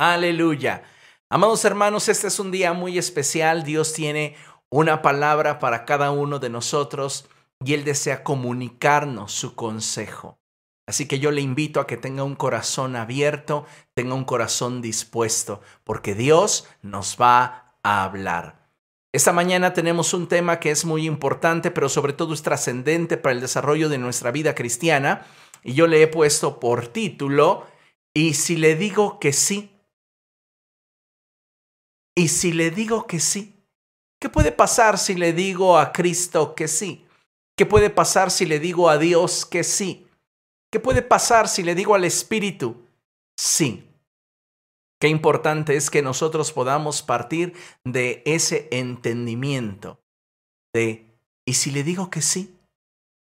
Aleluya. Amados hermanos, este es un día muy especial. Dios tiene una palabra para cada uno de nosotros y Él desea comunicarnos su consejo. Así que yo le invito a que tenga un corazón abierto, tenga un corazón dispuesto, porque Dios nos va a hablar. Esta mañana tenemos un tema que es muy importante, pero sobre todo es trascendente para el desarrollo de nuestra vida cristiana, y yo le he puesto por título, ¿y si le digo que sí? ¿Y si le digo que sí? ¿Qué puede pasar si le digo a Cristo que sí? ¿Qué puede pasar si le digo a Dios que sí? ¿Qué puede pasar si le digo al Espíritu sí? Qué importante es que nosotros podamos partir de ese entendimiento de ¿y si le digo que sí?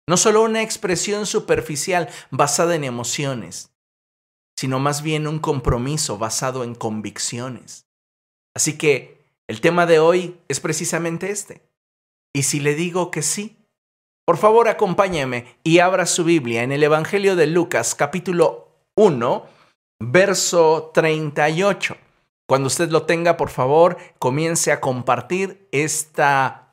No solo una expresión superficial basada en emociones, sino más bien un compromiso basado en convicciones. Así que el tema de hoy es precisamente este. Y si le digo que sí, por favor acompáñeme y abra su Biblia en el Evangelio de Lucas capítulo 1, verso 38. Cuando usted lo tenga, por favor, comience a compartir esta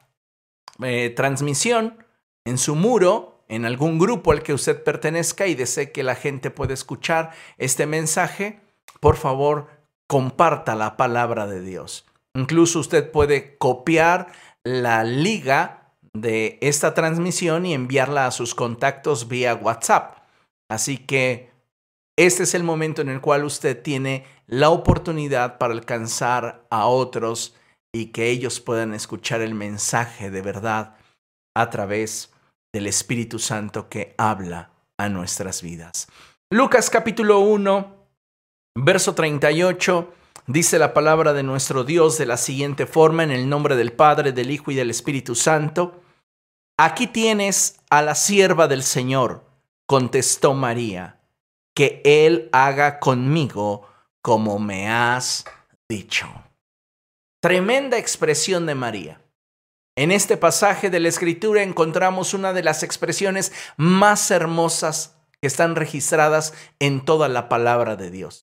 eh, transmisión en su muro, en algún grupo al que usted pertenezca y desee que la gente pueda escuchar este mensaje. Por favor, comparta la palabra de Dios. Incluso usted puede copiar la liga de esta transmisión y enviarla a sus contactos vía WhatsApp. Así que este es el momento en el cual usted tiene la oportunidad para alcanzar a otros y que ellos puedan escuchar el mensaje de verdad a través del Espíritu Santo que habla a nuestras vidas. Lucas capítulo 1, Verso 38 dice la palabra de nuestro Dios de la siguiente forma, en el nombre del Padre, del Hijo y del Espíritu Santo. Aquí tienes a la sierva del Señor, contestó María, que Él haga conmigo como me has dicho. Tremenda expresión de María. En este pasaje de la Escritura encontramos una de las expresiones más hermosas que están registradas en toda la palabra de Dios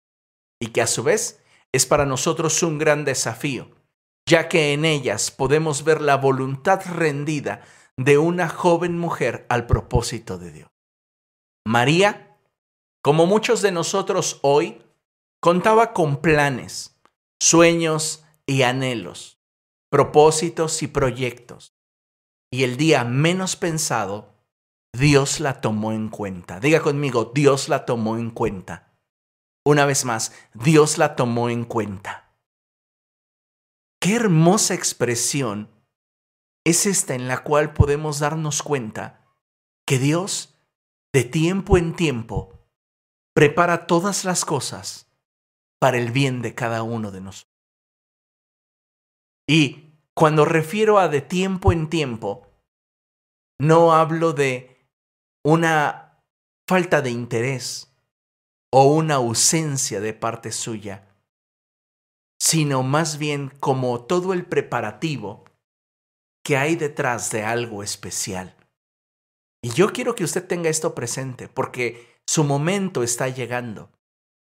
y que a su vez es para nosotros un gran desafío, ya que en ellas podemos ver la voluntad rendida de una joven mujer al propósito de Dios. María, como muchos de nosotros hoy, contaba con planes, sueños y anhelos, propósitos y proyectos. Y el día menos pensado, Dios la tomó en cuenta. Diga conmigo, Dios la tomó en cuenta. Una vez más, Dios la tomó en cuenta. Qué hermosa expresión es esta en la cual podemos darnos cuenta que Dios, de tiempo en tiempo, prepara todas las cosas para el bien de cada uno de nosotros. Y cuando refiero a de tiempo en tiempo, no hablo de una falta de interés, o una ausencia de parte suya, sino más bien como todo el preparativo que hay detrás de algo especial. Y yo quiero que usted tenga esto presente, porque su momento está llegando.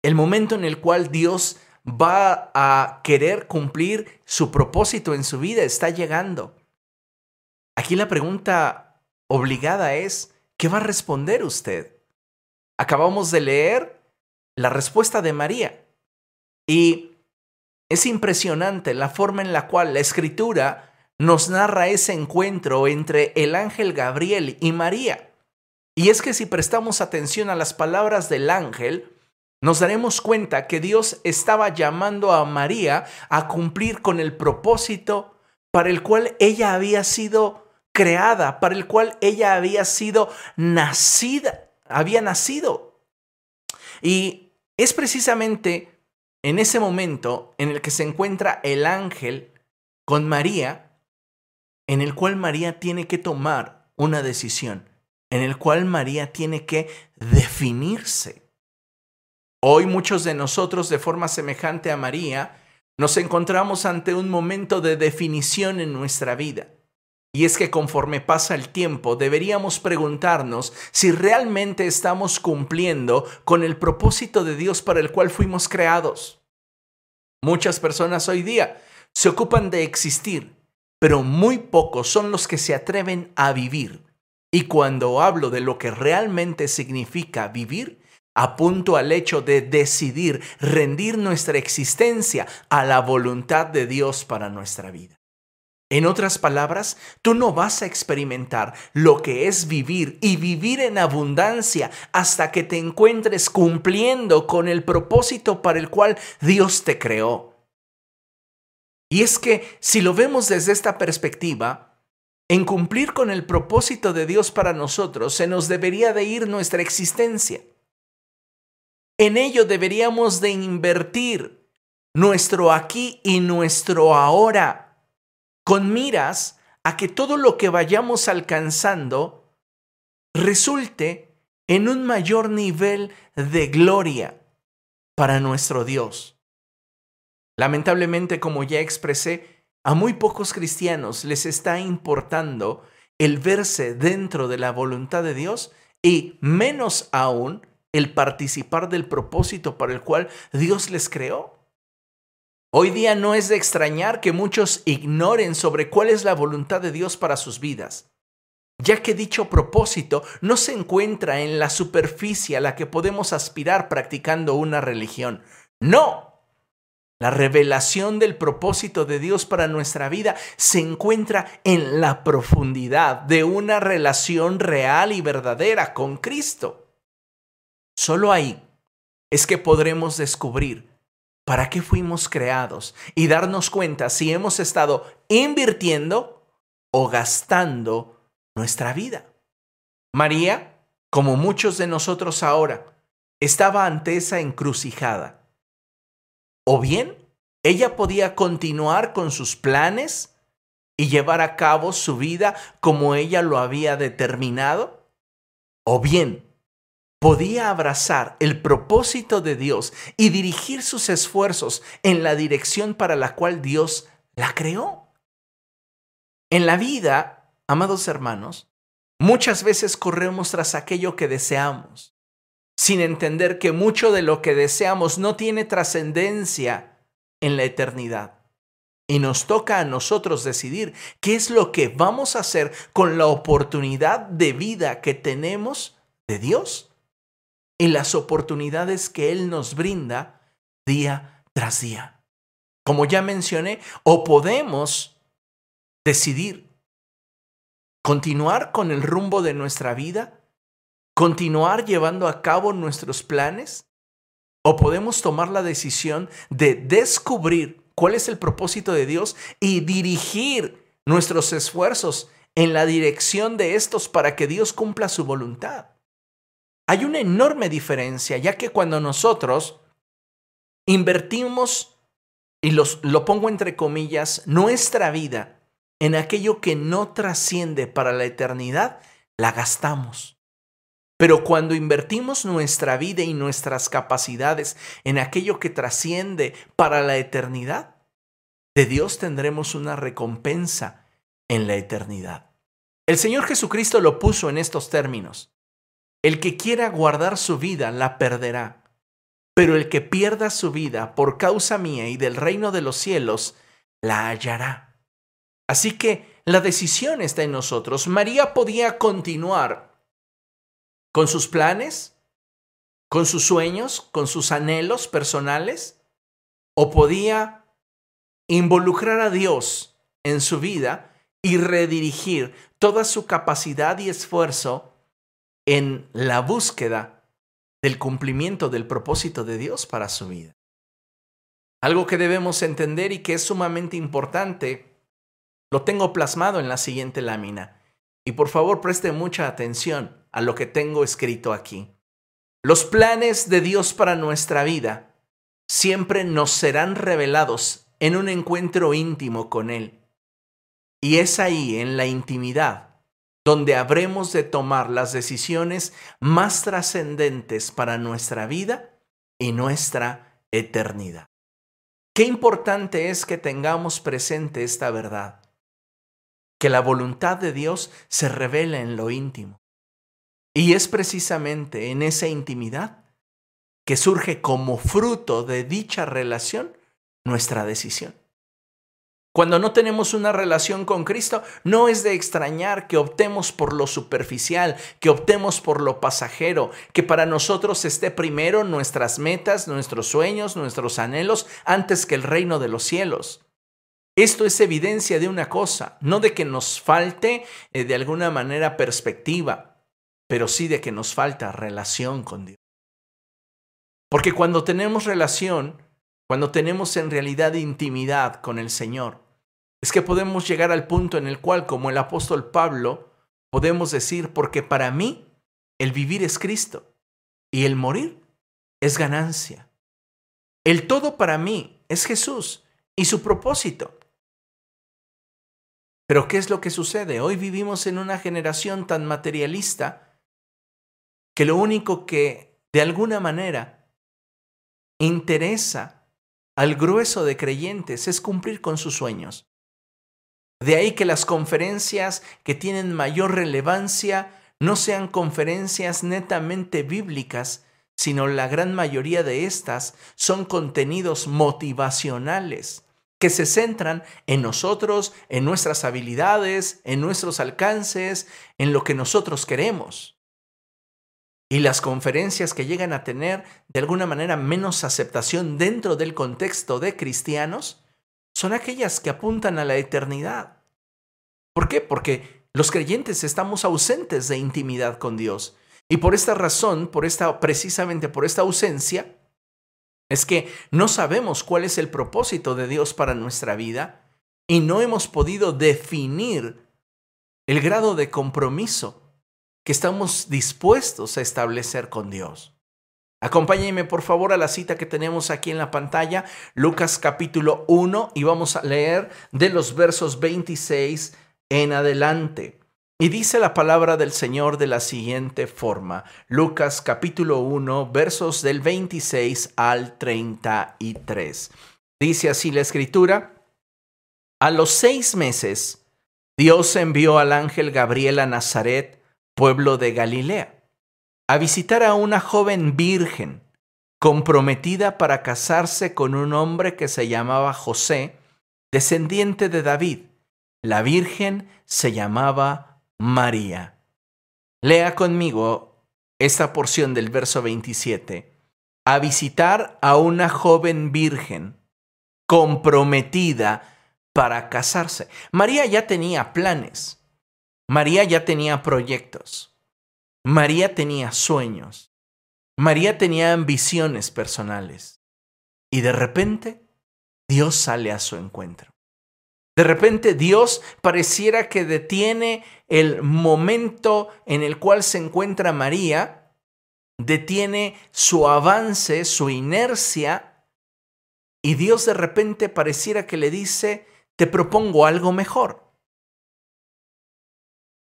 El momento en el cual Dios va a querer cumplir su propósito en su vida está llegando. Aquí la pregunta obligada es, ¿qué va a responder usted? Acabamos de leer la respuesta de María. Y es impresionante la forma en la cual la escritura nos narra ese encuentro entre el ángel Gabriel y María. Y es que si prestamos atención a las palabras del ángel, nos daremos cuenta que Dios estaba llamando a María a cumplir con el propósito para el cual ella había sido creada, para el cual ella había sido nacida, había nacido. Y es precisamente en ese momento en el que se encuentra el ángel con María, en el cual María tiene que tomar una decisión, en el cual María tiene que definirse. Hoy muchos de nosotros, de forma semejante a María, nos encontramos ante un momento de definición en nuestra vida. Y es que conforme pasa el tiempo deberíamos preguntarnos si realmente estamos cumpliendo con el propósito de Dios para el cual fuimos creados. Muchas personas hoy día se ocupan de existir, pero muy pocos son los que se atreven a vivir. Y cuando hablo de lo que realmente significa vivir, apunto al hecho de decidir rendir nuestra existencia a la voluntad de Dios para nuestra vida. En otras palabras, tú no vas a experimentar lo que es vivir y vivir en abundancia hasta que te encuentres cumpliendo con el propósito para el cual Dios te creó. Y es que si lo vemos desde esta perspectiva, en cumplir con el propósito de Dios para nosotros se nos debería de ir nuestra existencia. En ello deberíamos de invertir nuestro aquí y nuestro ahora con miras a que todo lo que vayamos alcanzando resulte en un mayor nivel de gloria para nuestro Dios. Lamentablemente, como ya expresé, a muy pocos cristianos les está importando el verse dentro de la voluntad de Dios y menos aún el participar del propósito para el cual Dios les creó. Hoy día no es de extrañar que muchos ignoren sobre cuál es la voluntad de Dios para sus vidas, ya que dicho propósito no se encuentra en la superficie a la que podemos aspirar practicando una religión. No, la revelación del propósito de Dios para nuestra vida se encuentra en la profundidad de una relación real y verdadera con Cristo. Solo ahí es que podremos descubrir para qué fuimos creados y darnos cuenta si hemos estado invirtiendo o gastando nuestra vida. María, como muchos de nosotros ahora, estaba ante esa encrucijada. O bien, ella podía continuar con sus planes y llevar a cabo su vida como ella lo había determinado. O bien, podía abrazar el propósito de Dios y dirigir sus esfuerzos en la dirección para la cual Dios la creó. En la vida, amados hermanos, muchas veces corremos tras aquello que deseamos, sin entender que mucho de lo que deseamos no tiene trascendencia en la eternidad. Y nos toca a nosotros decidir qué es lo que vamos a hacer con la oportunidad de vida que tenemos de Dios y las oportunidades que Él nos brinda día tras día. Como ya mencioné, o podemos decidir continuar con el rumbo de nuestra vida, continuar llevando a cabo nuestros planes, o podemos tomar la decisión de descubrir cuál es el propósito de Dios y dirigir nuestros esfuerzos en la dirección de estos para que Dios cumpla su voluntad. Hay una enorme diferencia, ya que cuando nosotros invertimos, y los, lo pongo entre comillas, nuestra vida en aquello que no trasciende para la eternidad, la gastamos. Pero cuando invertimos nuestra vida y nuestras capacidades en aquello que trasciende para la eternidad, de Dios tendremos una recompensa en la eternidad. El Señor Jesucristo lo puso en estos términos. El que quiera guardar su vida la perderá, pero el que pierda su vida por causa mía y del reino de los cielos, la hallará. Así que la decisión está en nosotros. María podía continuar con sus planes, con sus sueños, con sus anhelos personales, o podía involucrar a Dios en su vida y redirigir toda su capacidad y esfuerzo en la búsqueda del cumplimiento del propósito de Dios para su vida. Algo que debemos entender y que es sumamente importante, lo tengo plasmado en la siguiente lámina. Y por favor preste mucha atención a lo que tengo escrito aquí. Los planes de Dios para nuestra vida siempre nos serán revelados en un encuentro íntimo con Él. Y es ahí, en la intimidad, donde habremos de tomar las decisiones más trascendentes para nuestra vida y nuestra eternidad. Qué importante es que tengamos presente esta verdad, que la voluntad de Dios se revela en lo íntimo. Y es precisamente en esa intimidad que surge como fruto de dicha relación nuestra decisión. Cuando no tenemos una relación con Cristo, no es de extrañar que optemos por lo superficial, que optemos por lo pasajero, que para nosotros esté primero nuestras metas, nuestros sueños, nuestros anhelos, antes que el reino de los cielos. Esto es evidencia de una cosa, no de que nos falte eh, de alguna manera perspectiva, pero sí de que nos falta relación con Dios. Porque cuando tenemos relación, cuando tenemos en realidad intimidad con el Señor, es que podemos llegar al punto en el cual, como el apóstol Pablo, podemos decir, porque para mí el vivir es Cristo y el morir es ganancia. El todo para mí es Jesús y su propósito. Pero ¿qué es lo que sucede? Hoy vivimos en una generación tan materialista que lo único que de alguna manera interesa al grueso de creyentes es cumplir con sus sueños. De ahí que las conferencias que tienen mayor relevancia no sean conferencias netamente bíblicas, sino la gran mayoría de estas son contenidos motivacionales que se centran en nosotros, en nuestras habilidades, en nuestros alcances, en lo que nosotros queremos. Y las conferencias que llegan a tener de alguna manera menos aceptación dentro del contexto de cristianos son aquellas que apuntan a la eternidad. ¿Por qué? Porque los creyentes estamos ausentes de intimidad con Dios. Y por esta razón, por esta precisamente por esta ausencia, es que no sabemos cuál es el propósito de Dios para nuestra vida y no hemos podido definir el grado de compromiso que estamos dispuestos a establecer con Dios. Acompáñenme por favor a la cita que tenemos aquí en la pantalla, Lucas capítulo 1, y vamos a leer de los versos 26 en adelante. Y dice la palabra del Señor de la siguiente forma, Lucas capítulo 1, versos del 26 al 33. Dice así la escritura, a los seis meses, Dios envió al ángel Gabriel a Nazaret, pueblo de Galilea a visitar a una joven virgen comprometida para casarse con un hombre que se llamaba José, descendiente de David. La virgen se llamaba María. Lea conmigo esta porción del verso 27. A visitar a una joven virgen comprometida para casarse. María ya tenía planes. María ya tenía proyectos. María tenía sueños. María tenía ambiciones personales. Y de repente, Dios sale a su encuentro. De repente Dios pareciera que detiene el momento en el cual se encuentra María, detiene su avance, su inercia, y Dios de repente pareciera que le dice, te propongo algo mejor.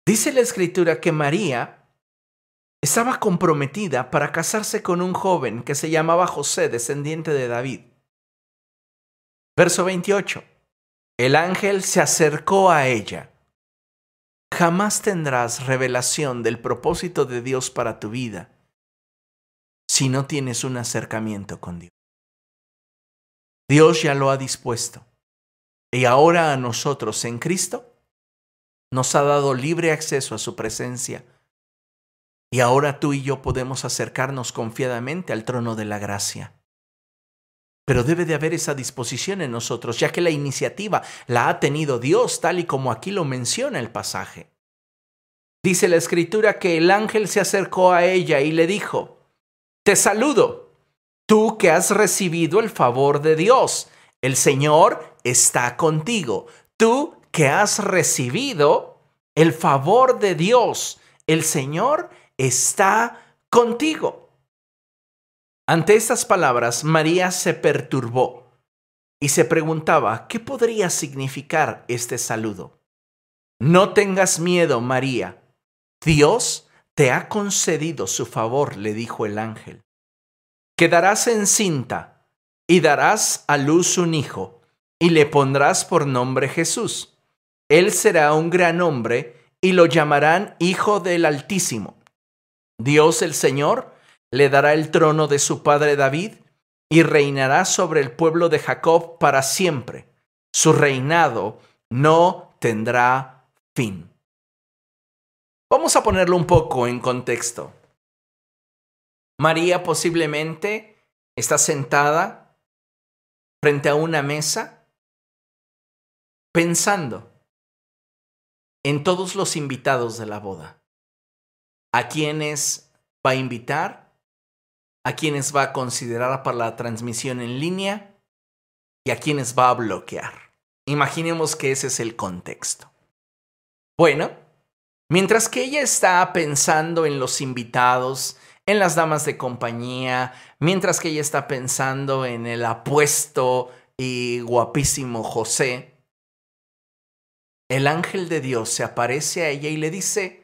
Dice la escritura que María estaba comprometida para casarse con un joven que se llamaba José, descendiente de David. Verso 28. El ángel se acercó a ella. Jamás tendrás revelación del propósito de Dios para tu vida si no tienes un acercamiento con Dios. Dios ya lo ha dispuesto. Y ahora a nosotros en Cristo nos ha dado libre acceso a su presencia y ahora tú y yo podemos acercarnos confiadamente al trono de la gracia. Pero debe de haber esa disposición en nosotros, ya que la iniciativa la ha tenido Dios, tal y como aquí lo menciona el pasaje. Dice la escritura que el ángel se acercó a ella y le dijo, Te saludo, tú que has recibido el favor de Dios, el Señor está contigo, tú que has recibido el favor de Dios, el Señor está contigo. Ante estas palabras, María se perturbó y se preguntaba qué podría significar este saludo. No tengas miedo, María. Dios te ha concedido su favor, le dijo el ángel. Quedarás encinta y darás a luz un hijo, y le pondrás por nombre Jesús. Él será un gran hombre, y lo llamarán Hijo del Altísimo Dios el Señor le dará el trono de su padre David, y reinará sobre el pueblo de Jacob para siempre. Su reinado no tendrá fin. Vamos a ponerlo un poco en contexto. María posiblemente está sentada frente a una mesa pensando en todos los invitados de la boda. ¿A quiénes va a invitar? ¿A quiénes va a considerar para la transmisión en línea? ¿Y a quiénes va a bloquear? Imaginemos que ese es el contexto. Bueno, mientras que ella está pensando en los invitados, en las damas de compañía, mientras que ella está pensando en el apuesto y guapísimo José, el ángel de Dios se aparece a ella y le dice,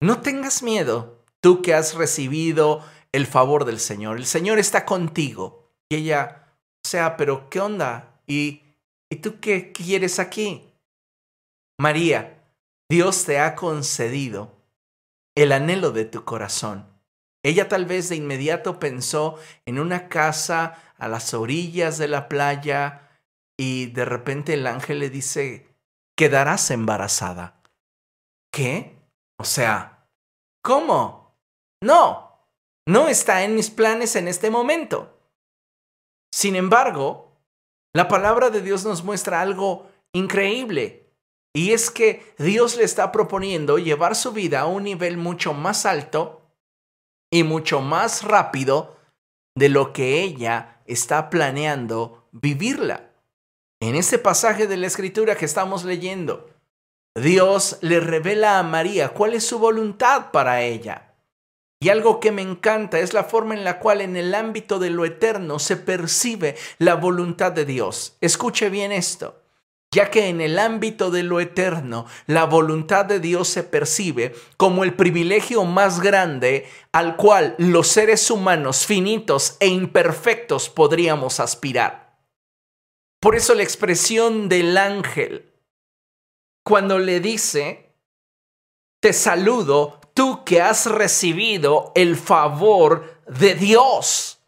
no tengas miedo, tú que has recibido el favor del Señor, el Señor está contigo. Y ella, o sea, pero ¿qué onda? ¿Y, ¿y tú qué quieres aquí? María, Dios te ha concedido el anhelo de tu corazón. Ella tal vez de inmediato pensó en una casa a las orillas de la playa, y de repente el ángel le dice, quedarás embarazada. ¿Qué? O sea, ¿cómo? No, no está en mis planes en este momento. Sin embargo, la palabra de Dios nos muestra algo increíble. Y es que Dios le está proponiendo llevar su vida a un nivel mucho más alto y mucho más rápido de lo que ella está planeando vivirla. En este pasaje de la escritura que estamos leyendo, Dios le revela a María cuál es su voluntad para ella. Y algo que me encanta es la forma en la cual en el ámbito de lo eterno se percibe la voluntad de Dios. Escuche bien esto, ya que en el ámbito de lo eterno la voluntad de Dios se percibe como el privilegio más grande al cual los seres humanos finitos e imperfectos podríamos aspirar. Por eso la expresión del ángel, cuando le dice, te saludo, tú que has recibido el favor de Dios.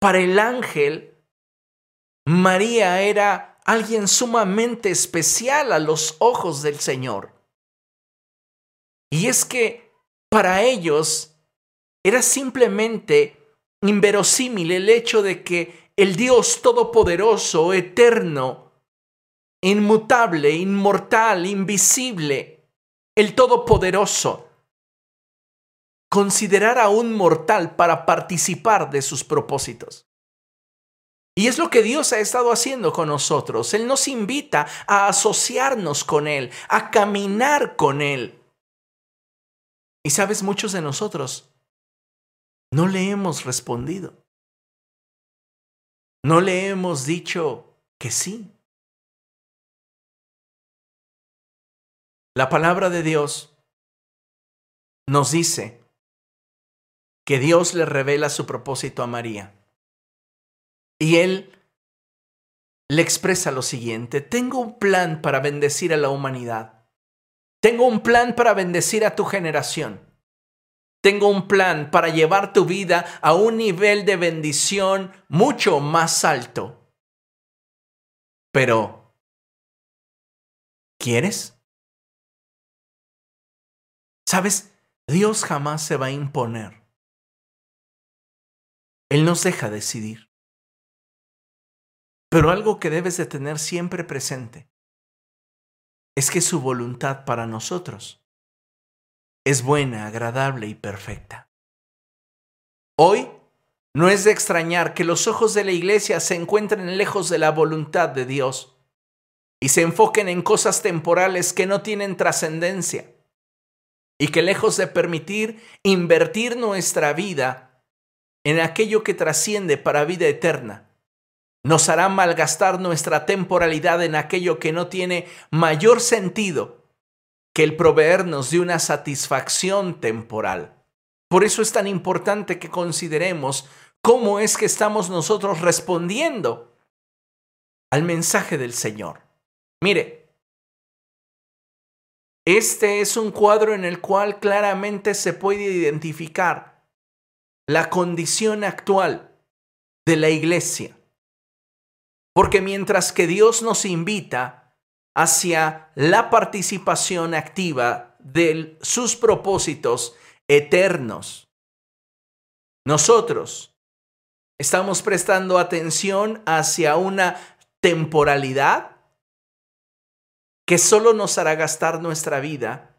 Para el ángel, María era alguien sumamente especial a los ojos del Señor. Y es que para ellos era simplemente inverosímil el hecho de que el Dios todopoderoso, eterno, inmutable, inmortal, invisible, el todopoderoso, considerar a un mortal para participar de sus propósitos. Y es lo que Dios ha estado haciendo con nosotros. Él nos invita a asociarnos con Él, a caminar con Él. Y sabes, muchos de nosotros no le hemos respondido. No le hemos dicho que sí. La palabra de Dios nos dice que Dios le revela su propósito a María. Y él le expresa lo siguiente, tengo un plan para bendecir a la humanidad. Tengo un plan para bendecir a tu generación. Tengo un plan para llevar tu vida a un nivel de bendición mucho más alto. Pero, ¿quieres? ¿Sabes? Dios jamás se va a imponer. Él nos deja decidir. Pero algo que debes de tener siempre presente es que su voluntad para nosotros es buena, agradable y perfecta. Hoy no es de extrañar que los ojos de la iglesia se encuentren lejos de la voluntad de Dios y se enfoquen en cosas temporales que no tienen trascendencia y que lejos de permitir invertir nuestra vida en aquello que trasciende para vida eterna, nos hará malgastar nuestra temporalidad en aquello que no tiene mayor sentido que el proveernos de una satisfacción temporal. Por eso es tan importante que consideremos cómo es que estamos nosotros respondiendo al mensaje del Señor. Mire, este es un cuadro en el cual claramente se puede identificar la condición actual de la iglesia. Porque mientras que Dios nos invita hacia la participación activa de sus propósitos eternos, nosotros estamos prestando atención hacia una temporalidad que solo nos hará gastar nuestra vida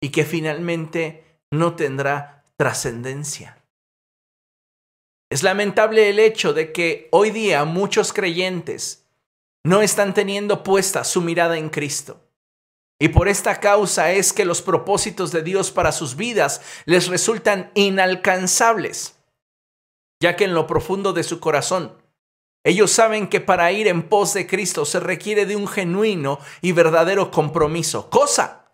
y que finalmente no tendrá trascendencia. Es lamentable el hecho de que hoy día muchos creyentes no están teniendo puesta su mirada en Cristo. Y por esta causa es que los propósitos de Dios para sus vidas les resultan inalcanzables, ya que en lo profundo de su corazón ellos saben que para ir en pos de Cristo se requiere de un genuino y verdadero compromiso, cosa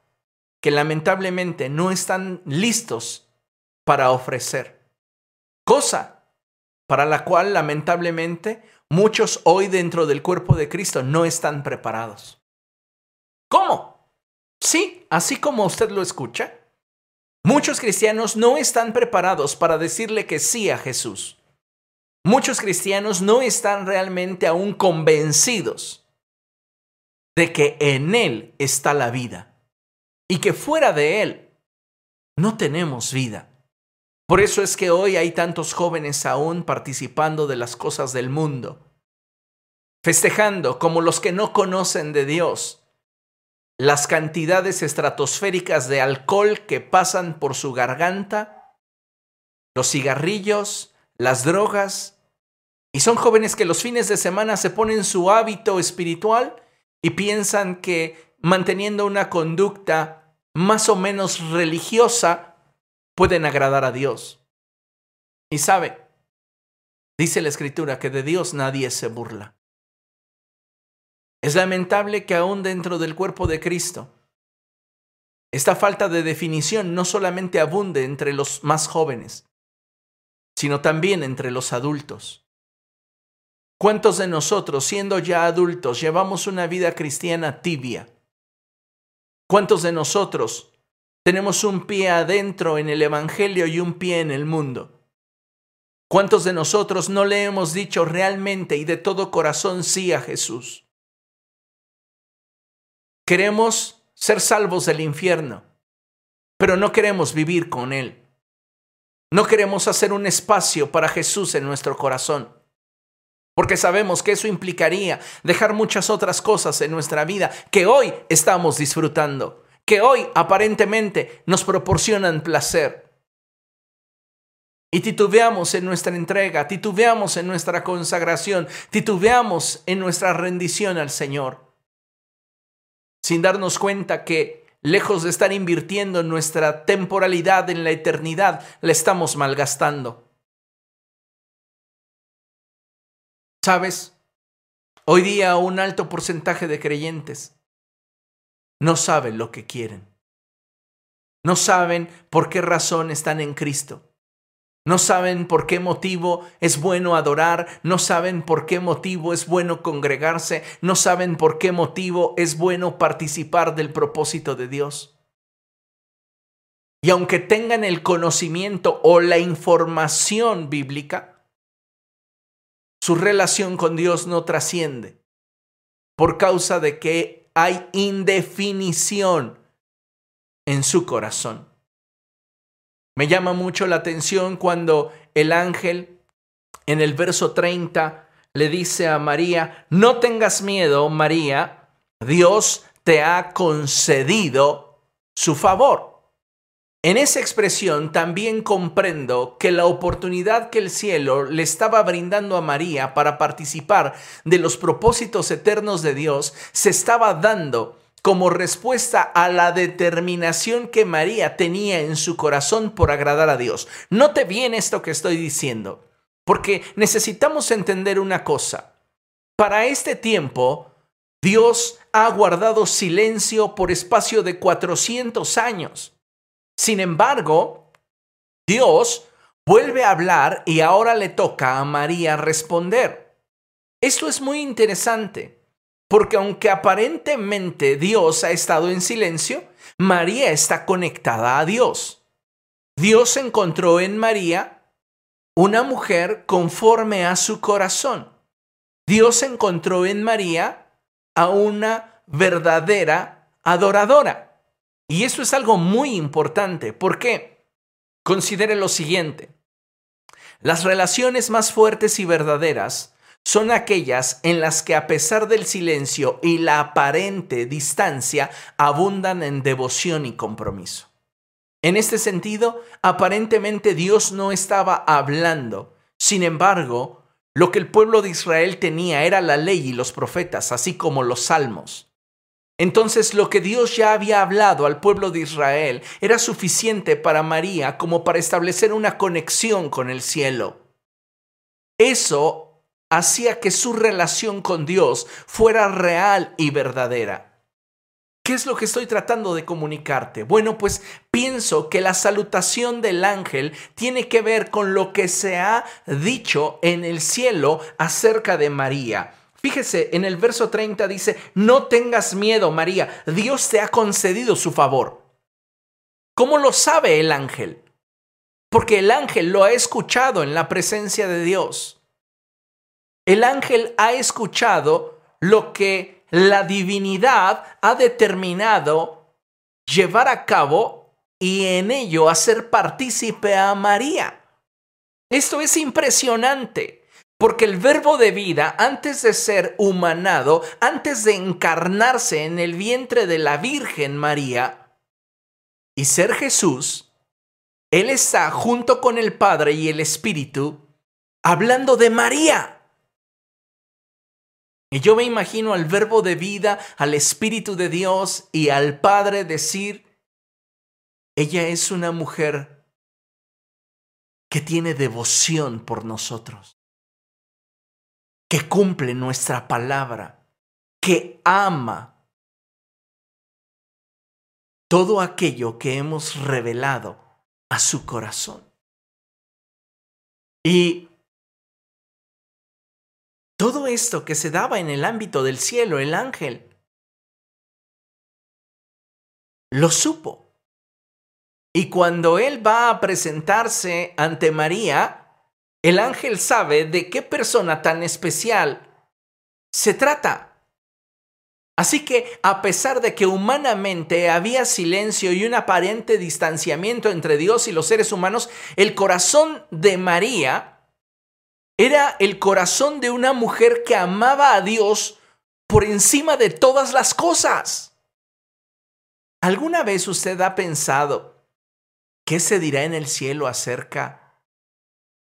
que lamentablemente no están listos para ofrecer, cosa para la cual lamentablemente muchos hoy dentro del cuerpo de Cristo no están preparados. ¿Cómo? Sí, así como usted lo escucha. Muchos cristianos no están preparados para decirle que sí a Jesús. Muchos cristianos no están realmente aún convencidos de que en Él está la vida y que fuera de Él no tenemos vida. Por eso es que hoy hay tantos jóvenes aún participando de las cosas del mundo, festejando como los que no conocen de Dios las cantidades estratosféricas de alcohol que pasan por su garganta, los cigarrillos, las drogas, y son jóvenes que los fines de semana se ponen su hábito espiritual y piensan que manteniendo una conducta más o menos religiosa, pueden agradar a Dios. Y sabe, dice la escritura que de Dios nadie se burla. Es lamentable que aún dentro del cuerpo de Cristo, esta falta de definición no solamente abunde entre los más jóvenes, sino también entre los adultos. ¿Cuántos de nosotros, siendo ya adultos, llevamos una vida cristiana tibia? ¿Cuántos de nosotros tenemos un pie adentro en el Evangelio y un pie en el mundo. ¿Cuántos de nosotros no le hemos dicho realmente y de todo corazón sí a Jesús? Queremos ser salvos del infierno, pero no queremos vivir con Él. No queremos hacer un espacio para Jesús en nuestro corazón, porque sabemos que eso implicaría dejar muchas otras cosas en nuestra vida que hoy estamos disfrutando que hoy aparentemente nos proporcionan placer. Y titubeamos en nuestra entrega, titubeamos en nuestra consagración, titubeamos en nuestra rendición al Señor, sin darnos cuenta que, lejos de estar invirtiendo nuestra temporalidad en la eternidad, la estamos malgastando. ¿Sabes? Hoy día un alto porcentaje de creyentes no saben lo que quieren. No saben por qué razón están en Cristo. No saben por qué motivo es bueno adorar, no saben por qué motivo es bueno congregarse, no saben por qué motivo es bueno participar del propósito de Dios. Y aunque tengan el conocimiento o la información bíblica, su relación con Dios no trasciende por causa de que hay indefinición en su corazón. Me llama mucho la atención cuando el ángel en el verso 30 le dice a María, no tengas miedo, María, Dios te ha concedido su favor. En esa expresión también comprendo que la oportunidad que el cielo le estaba brindando a María para participar de los propósitos eternos de Dios se estaba dando como respuesta a la determinación que María tenía en su corazón por agradar a Dios. Note bien esto que estoy diciendo, porque necesitamos entender una cosa. Para este tiempo, Dios ha guardado silencio por espacio de 400 años. Sin embargo, Dios vuelve a hablar y ahora le toca a María responder. Esto es muy interesante, porque aunque aparentemente Dios ha estado en silencio, María está conectada a Dios. Dios encontró en María una mujer conforme a su corazón. Dios encontró en María a una verdadera adoradora. Y eso es algo muy importante. ¿Por qué? Considere lo siguiente. Las relaciones más fuertes y verdaderas son aquellas en las que a pesar del silencio y la aparente distancia abundan en devoción y compromiso. En este sentido, aparentemente Dios no estaba hablando. Sin embargo, lo que el pueblo de Israel tenía era la ley y los profetas, así como los salmos. Entonces lo que Dios ya había hablado al pueblo de Israel era suficiente para María como para establecer una conexión con el cielo. Eso hacía que su relación con Dios fuera real y verdadera. ¿Qué es lo que estoy tratando de comunicarte? Bueno, pues pienso que la salutación del ángel tiene que ver con lo que se ha dicho en el cielo acerca de María. Fíjese, en el verso 30 dice, no tengas miedo, María, Dios te ha concedido su favor. ¿Cómo lo sabe el ángel? Porque el ángel lo ha escuchado en la presencia de Dios. El ángel ha escuchado lo que la divinidad ha determinado llevar a cabo y en ello hacer partícipe a María. Esto es impresionante, porque el verbo de vida, antes de ser humanado, antes de encarnarse en el vientre de la Virgen María y ser Jesús, Él está junto con el Padre y el Espíritu hablando de María. Y yo me imagino al verbo de vida, al Espíritu de Dios y al Padre decir, ella es una mujer que tiene devoción por nosotros, que cumple nuestra palabra, que ama todo aquello que hemos revelado a su corazón. Y todo esto que se daba en el ámbito del cielo, el ángel, lo supo. Y cuando él va a presentarse ante María, el ángel sabe de qué persona tan especial se trata. Así que, a pesar de que humanamente había silencio y un aparente distanciamiento entre Dios y los seres humanos, el corazón de María era el corazón de una mujer que amaba a Dios por encima de todas las cosas. ¿Alguna vez usted ha pensado qué se dirá en el cielo acerca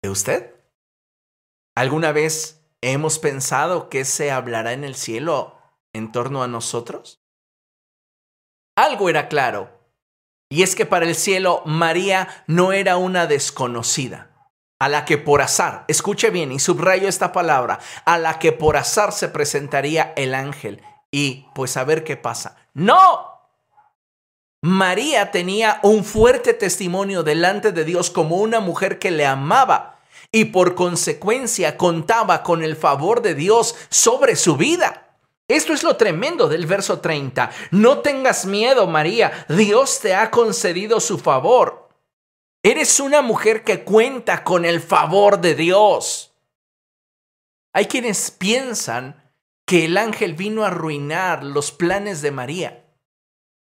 de usted? ¿Alguna vez hemos pensado qué se hablará en el cielo en torno a nosotros? Algo era claro, y es que para el cielo María no era una desconocida a la que por azar, escuche bien y subrayo esta palabra, a la que por azar se presentaría el ángel. Y pues a ver qué pasa. No, María tenía un fuerte testimonio delante de Dios como una mujer que le amaba y por consecuencia contaba con el favor de Dios sobre su vida. Esto es lo tremendo del verso 30. No tengas miedo, María, Dios te ha concedido su favor. Eres una mujer que cuenta con el favor de Dios. Hay quienes piensan que el ángel vino a arruinar los planes de María.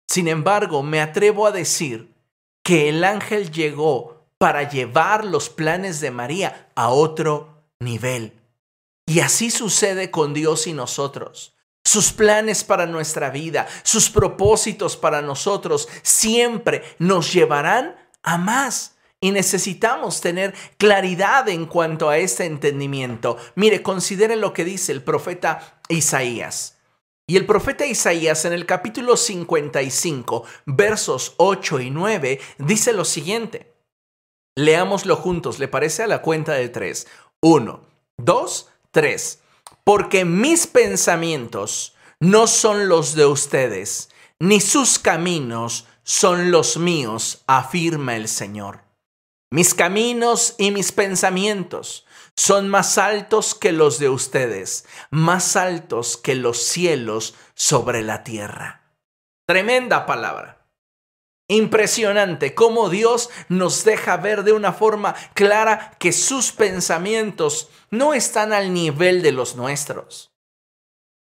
Sin embargo, me atrevo a decir que el ángel llegó para llevar los planes de María a otro nivel. Y así sucede con Dios y nosotros. Sus planes para nuestra vida, sus propósitos para nosotros siempre nos llevarán a más. Y necesitamos tener claridad en cuanto a este entendimiento. Mire, considere lo que dice el profeta Isaías. Y el profeta Isaías en el capítulo 55, versos 8 y 9, dice lo siguiente. Leámoslo juntos, ¿le parece a la cuenta de tres? Uno, dos, tres. Porque mis pensamientos no son los de ustedes, ni sus caminos son los míos, afirma el Señor. Mis caminos y mis pensamientos son más altos que los de ustedes, más altos que los cielos sobre la tierra. Tremenda palabra. Impresionante cómo Dios nos deja ver de una forma clara que sus pensamientos no están al nivel de los nuestros.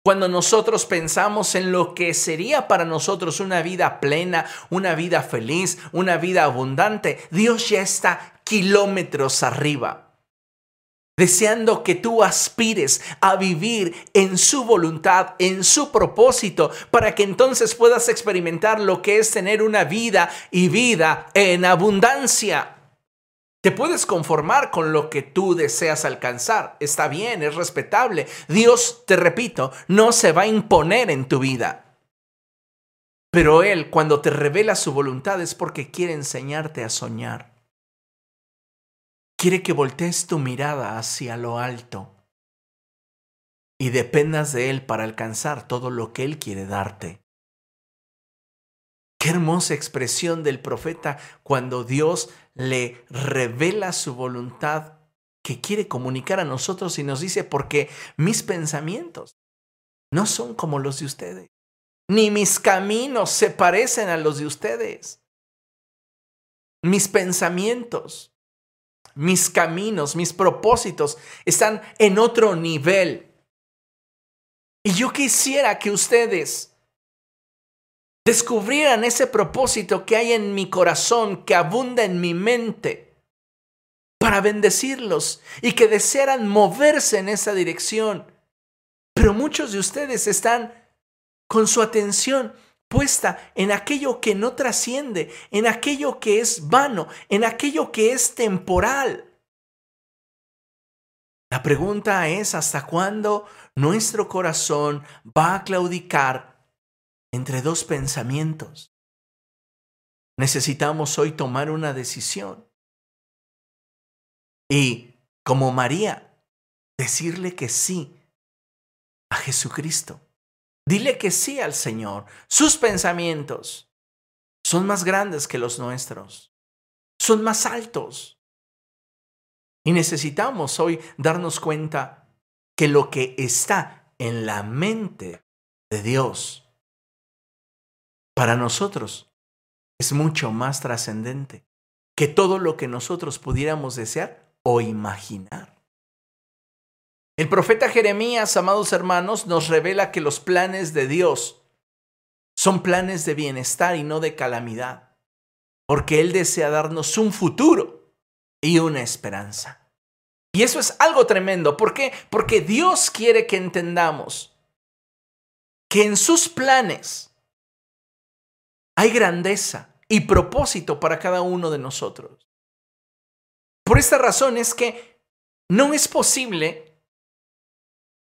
Cuando nosotros pensamos en lo que sería para nosotros una vida plena, una vida feliz, una vida abundante, Dios ya está kilómetros arriba deseando que tú aspires a vivir en su voluntad, en su propósito, para que entonces puedas experimentar lo que es tener una vida y vida en abundancia. Te puedes conformar con lo que tú deseas alcanzar. Está bien, es respetable. Dios, te repito, no se va a imponer en tu vida. Pero Él, cuando te revela su voluntad, es porque quiere enseñarte a soñar. Quiere que voltees tu mirada hacia lo alto y dependas de Él para alcanzar todo lo que Él quiere darte. Qué hermosa expresión del profeta cuando Dios le revela su voluntad que quiere comunicar a nosotros y nos dice, porque mis pensamientos no son como los de ustedes, ni mis caminos se parecen a los de ustedes. Mis pensamientos mis caminos, mis propósitos están en otro nivel. Y yo quisiera que ustedes descubrieran ese propósito que hay en mi corazón, que abunda en mi mente, para bendecirlos y que desearan moverse en esa dirección. Pero muchos de ustedes están con su atención puesta en aquello que no trasciende, en aquello que es vano, en aquello que es temporal. La pregunta es hasta cuándo nuestro corazón va a claudicar entre dos pensamientos. Necesitamos hoy tomar una decisión. Y, como María, decirle que sí a Jesucristo. Dile que sí al Señor. Sus pensamientos son más grandes que los nuestros. Son más altos. Y necesitamos hoy darnos cuenta que lo que está en la mente de Dios para nosotros es mucho más trascendente que todo lo que nosotros pudiéramos desear o imaginar. El profeta Jeremías, amados hermanos, nos revela que los planes de Dios son planes de bienestar y no de calamidad, porque Él desea darnos un futuro y una esperanza. Y eso es algo tremendo. ¿Por qué? Porque Dios quiere que entendamos que en sus planes hay grandeza y propósito para cada uno de nosotros. Por esta razón es que no es posible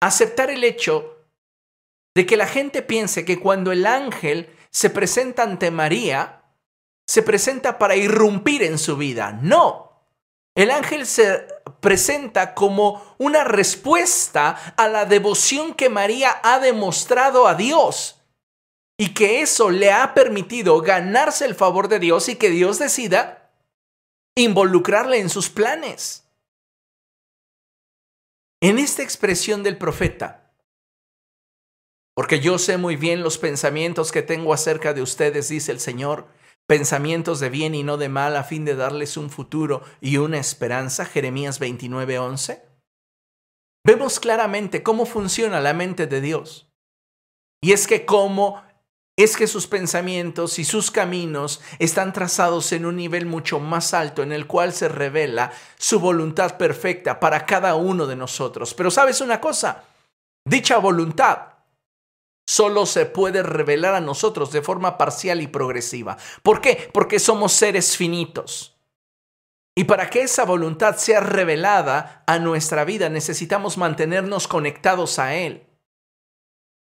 aceptar el hecho de que la gente piense que cuando el ángel se presenta ante María, se presenta para irrumpir en su vida. No. El ángel se presenta como una respuesta a la devoción que María ha demostrado a Dios y que eso le ha permitido ganarse el favor de Dios y que Dios decida involucrarle en sus planes. En esta expresión del profeta, porque yo sé muy bien los pensamientos que tengo acerca de ustedes, dice el Señor, pensamientos de bien y no de mal a fin de darles un futuro y una esperanza, Jeremías 29:11. Vemos claramente cómo funciona la mente de Dios. Y es que como es que sus pensamientos y sus caminos están trazados en un nivel mucho más alto en el cual se revela su voluntad perfecta para cada uno de nosotros. Pero sabes una cosa, dicha voluntad solo se puede revelar a nosotros de forma parcial y progresiva. ¿Por qué? Porque somos seres finitos. Y para que esa voluntad sea revelada a nuestra vida necesitamos mantenernos conectados a Él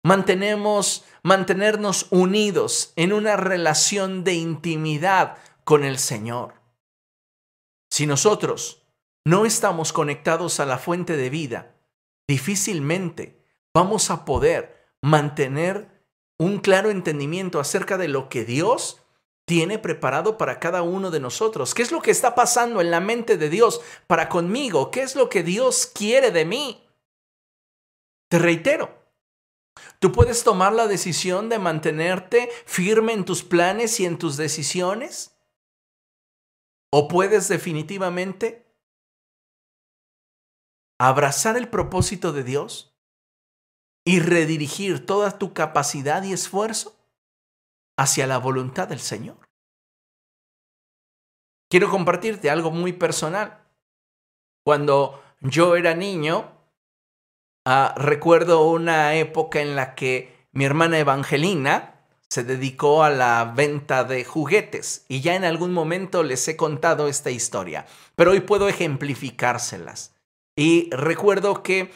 mantenemos, mantenernos unidos en una relación de intimidad con el Señor. Si nosotros no estamos conectados a la fuente de vida, difícilmente vamos a poder mantener un claro entendimiento acerca de lo que Dios tiene preparado para cada uno de nosotros. ¿Qué es lo que está pasando en la mente de Dios para conmigo? ¿Qué es lo que Dios quiere de mí? Te reitero, Tú puedes tomar la decisión de mantenerte firme en tus planes y en tus decisiones. O puedes definitivamente abrazar el propósito de Dios y redirigir toda tu capacidad y esfuerzo hacia la voluntad del Señor. Quiero compartirte algo muy personal. Cuando yo era niño, ah, recuerdo una época en la que mi hermana Evangelina se dedicó a la venta de juguetes y ya en algún momento les he contado esta historia, pero hoy puedo ejemplificárselas. Y recuerdo que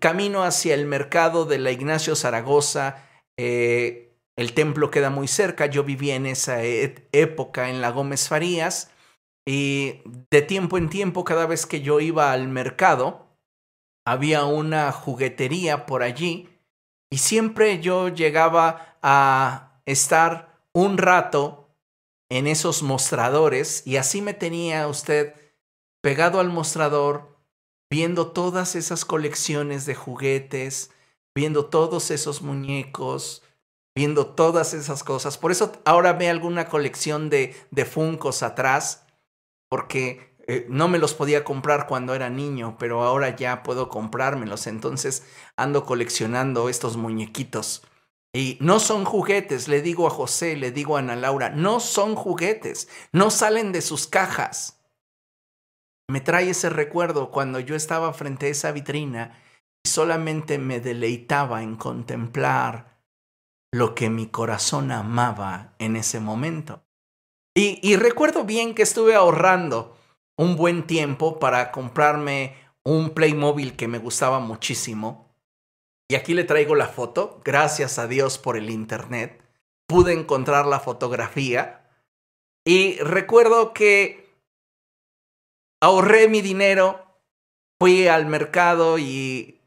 camino hacia el mercado de la Ignacio Zaragoza, eh, el templo queda muy cerca, yo vivía en esa e-, época en la Gómez Farías y de tiempo en tiempo cada vez que yo iba al mercado había una juguetería por allí y siempre yo llegaba a estar un rato en esos mostradores y así me tenía usted pegado al mostrador viendo todas esas colecciones de juguetes, viendo todos esos muñecos, viendo todas esas cosas. Por eso ahora ve alguna colección de, de Funcos atrás, porque eh, no me los podía comprar cuando era niño, pero ahora ya puedo comprármelos. Entonces ando coleccionando estos muñequitos. Y no son juguetes, le digo a José, le digo a Ana Laura, no son juguetes, no salen de sus cajas. Me trae ese recuerdo cuando yo estaba frente a esa vitrina y solamente me deleitaba en contemplar lo que mi corazón amaba en ese momento. Y, y recuerdo bien que estuve ahorrando un buen tiempo para comprarme un Playmobil que me gustaba muchísimo y aquí le traigo la foto, gracias a Dios por el Internet. Pude encontrar la fotografía. Y recuerdo que ahorré mi dinero, fui al mercado y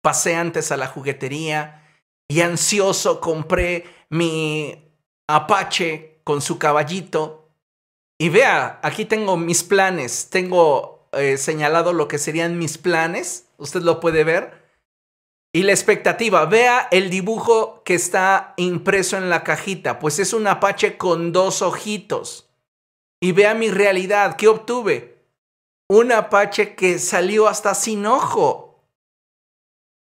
pasé antes a la juguetería y ansioso compré mi Apache con su caballito. Y vea, aquí tengo mis planes, tengo eh, señalado lo que serían mis planes, usted lo puede ver. Y la expectativa, vea el dibujo que está impreso en la cajita, pues es un Apache con dos ojitos. Y vea mi realidad, ¿qué obtuve? Un Apache que salió hasta sin ojo.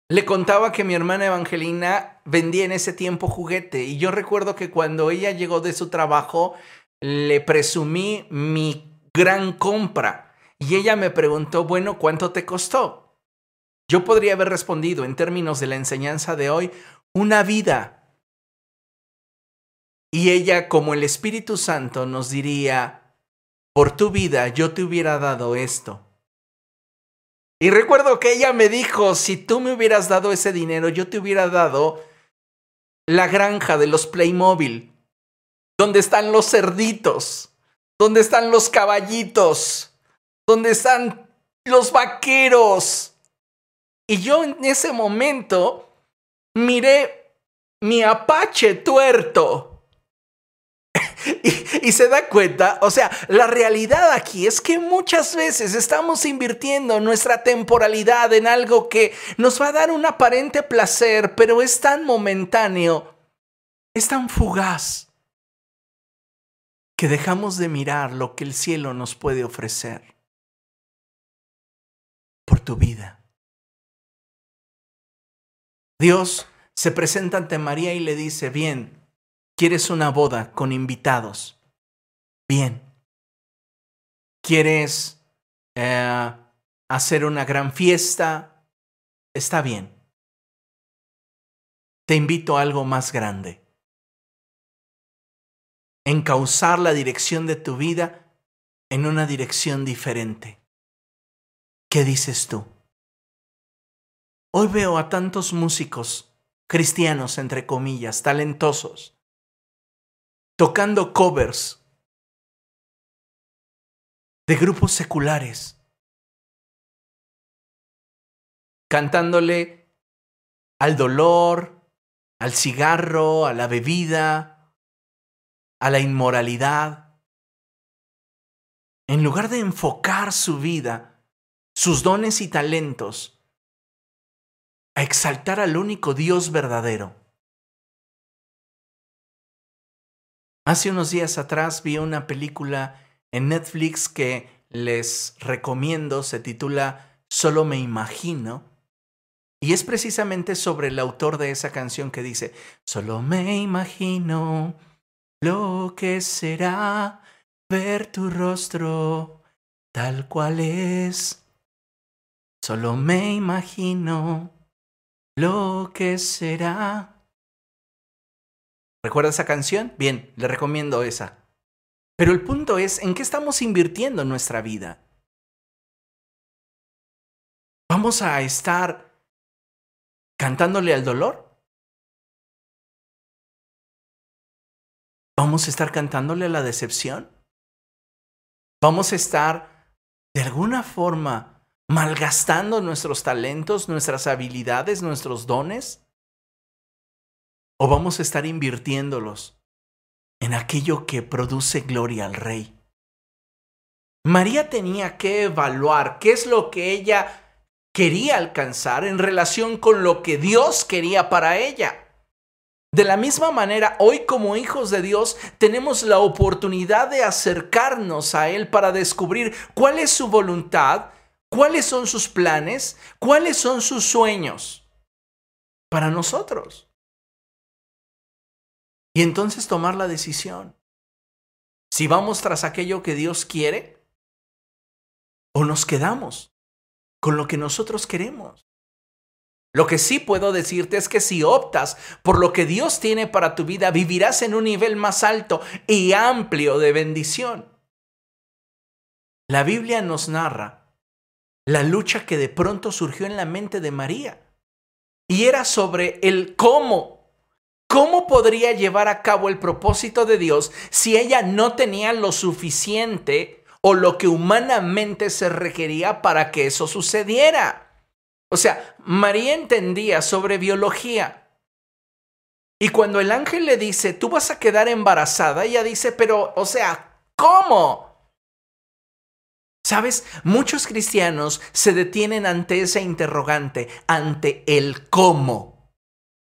Le contaba que mi hermana Evangelina vendía en ese tiempo juguete y yo recuerdo que cuando ella llegó de su trabajo le presumí mi gran compra y ella me preguntó, bueno, ¿cuánto te costó? Yo podría haber respondido en términos de la enseñanza de hoy, una vida. Y ella, como el Espíritu Santo, nos diría, por tu vida yo te hubiera dado esto. Y recuerdo que ella me dijo, si tú me hubieras dado ese dinero, yo te hubiera dado la granja de los Playmobil, donde están los cerditos, donde están los caballitos, donde están los vaqueros, y yo en ese momento miré mi Apache tuerto. y, se da cuenta, o sea, la realidad aquí es que muchas veces estamos invirtiendo nuestra temporalidad en algo que nos va a dar un aparente placer, pero es tan momentáneo, es tan fugaz, que dejamos de mirar lo que el cielo nos puede ofrecer por tu vida. Dios se presenta ante María y le dice, bien, ¿quieres una boda con invitados? Bien. ¿Quieres eh, hacer una gran fiesta? Está bien. Te invito a algo más grande. Encauzar la dirección de tu vida en una dirección diferente. ¿Qué dices tú? Hoy veo a tantos músicos cristianos, entre comillas, talentosos, tocando covers de grupos seculares, cantándole al dolor, al cigarro, a la bebida, a la inmoralidad, en lugar de enfocar su vida, sus dones y talentos, a exaltar al único Dios verdadero. Hace unos días atrás vi una película en Netflix que les recomiendo, se titula Solo me imagino. Y es precisamente sobre el autor de esa canción que dice, Solo me imagino lo que será ver tu rostro tal cual es. Solo me imagino lo que será. ¿Recuerda esa canción? Bien, le recomiendo esa. Pero el punto es, ¿en qué estamos invirtiendo nuestra vida? ¿Vamos a estar cantándole al dolor? ¿Vamos a estar cantándole a la decepción? ¿Vamos a estar de alguna forma malgastando nuestros talentos, nuestras habilidades, nuestros dones? ¿O vamos a estar invirtiéndolos en aquello que produce gloria al Rey? María tenía que evaluar qué es lo que ella quería alcanzar en relación con lo que Dios quería para ella. De la misma manera, hoy como hijos de Dios tenemos la oportunidad de acercarnos a Él para descubrir cuál es su voluntad, cuáles son sus planes, cuáles son sus sueños para nosotros. Y entonces tomar la decisión. Si vamos tras aquello que Dios quiere o nos quedamos con lo que nosotros queremos. Lo que sí puedo decirte es que si optas por lo que Dios tiene para tu vida, vivirás en un nivel más alto y amplio de bendición. La Biblia nos narra la lucha que de pronto surgió en la mente de María. Y era sobre el cómo. ¿Cómo podría llevar a cabo el propósito de Dios si ella no tenía lo suficiente o lo que humanamente se requería para que eso sucediera? O sea, María entendía sobre biología. Y cuando el ángel le dice, tú vas a quedar embarazada, ella dice, pero, o sea, ¿cómo? ¿Sabes? Muchos cristianos se detienen ante ese interrogante, ante el cómo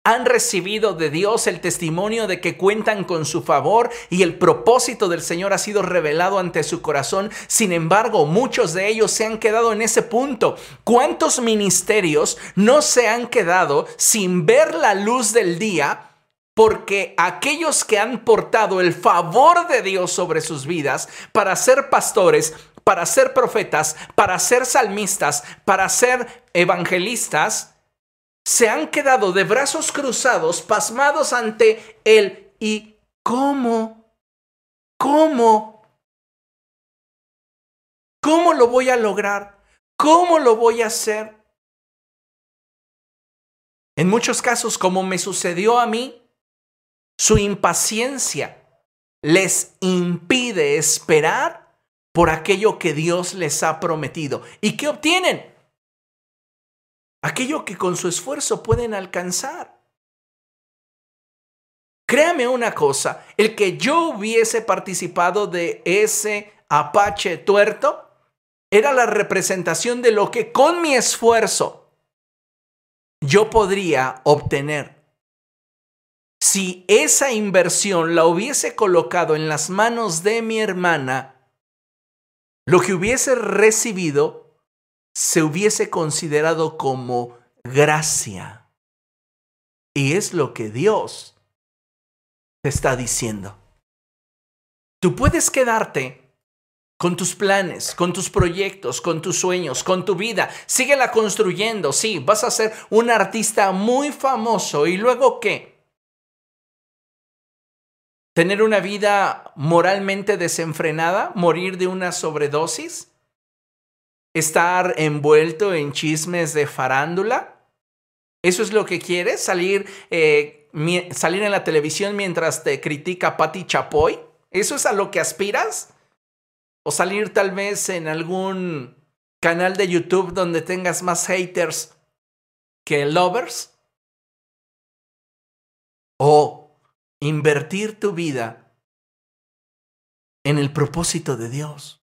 han recibido de Dios el testimonio de que cuentan con su favor y el propósito del Señor ha sido revelado ante su corazón. Sin embargo, muchos de ellos se han quedado en ese punto. ¿Cuántos ministerios no se han quedado sin ver la luz del día? Porque aquellos que han portado el favor de Dios sobre sus vidas para ser pastores, para ser profetas, para ser salmistas, para ser evangelistas, se han quedado de brazos cruzados, pasmados ante él. ¿Y cómo? ¿Cómo? ¿Cómo lo voy a lograr? ¿Cómo lo voy a hacer? En muchos casos, como me sucedió a mí, su impaciencia les impide esperar por aquello que Dios les ha prometido. ¿Y qué obtienen? Aquello que con su esfuerzo pueden alcanzar. Créame una cosa, el que yo hubiese participado de ese Apache tuerto era la representación de lo que con mi esfuerzo yo podría obtener. Si esa inversión la hubiese colocado en las manos de mi hermana, lo que hubiese recibido se hubiese considerado como gracia. Y es lo que Dios te está diciendo. Tú puedes quedarte con tus planes, con tus proyectos, con tus sueños, con tu vida. Síguela construyendo, sí, vas a ser un artista muy famoso. ¿Y luego qué? ¿Tener una vida moralmente desenfrenada? ¿Morir de una sobredosis? Estar envuelto en chismes de farándula? ¿Eso es lo que quieres? ¿Salir, eh, salir en la televisión mientras te critica Patti Chapoy? ¿Eso es a lo que aspiras? ¿O salir tal vez en algún canal de YouTube donde tengas más haters que lovers? ¿O invertir tu vida en el propósito de Dios?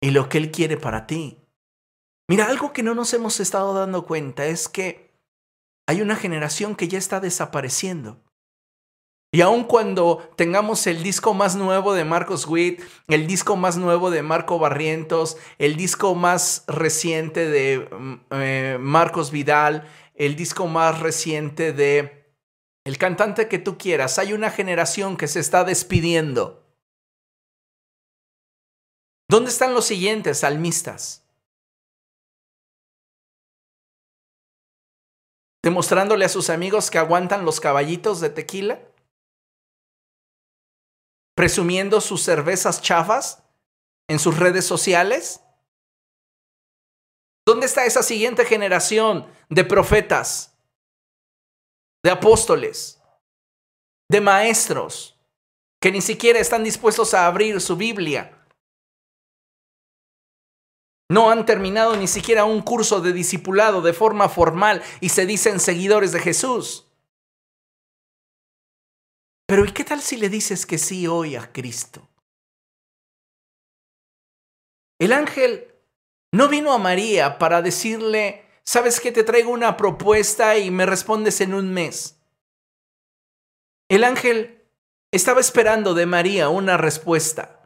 Y lo que Él quiere para ti. Mira, algo que no nos hemos estado dando cuenta es que hay una generación que ya está desapareciendo. Y aun cuando tengamos el disco más nuevo de Marcos Witt, el disco más nuevo de Marco Barrientos, el disco más reciente de mm, eh, Marcos Vidal, el disco más reciente de el cantante que tú quieras, hay una generación que se está despidiendo. ¿Dónde están los siguientes salmistas? Demostrándole a sus amigos que aguantan los caballitos de tequila presumiendo sus cervezas chafas en sus redes sociales? ¿Dónde está esa siguiente generación de profetas, de apóstoles, de maestros, que ni siquiera están dispuestos a abrir su Biblia? No han terminado ni siquiera un curso de discipulado de forma formal y se dicen seguidores de Jesús. Pero ¿y qué tal si le dices que sí hoy a Cristo? El ángel no vino a María para decirle, sabes que te traigo una propuesta y me respondes en un mes. El ángel estaba esperando de María una respuesta.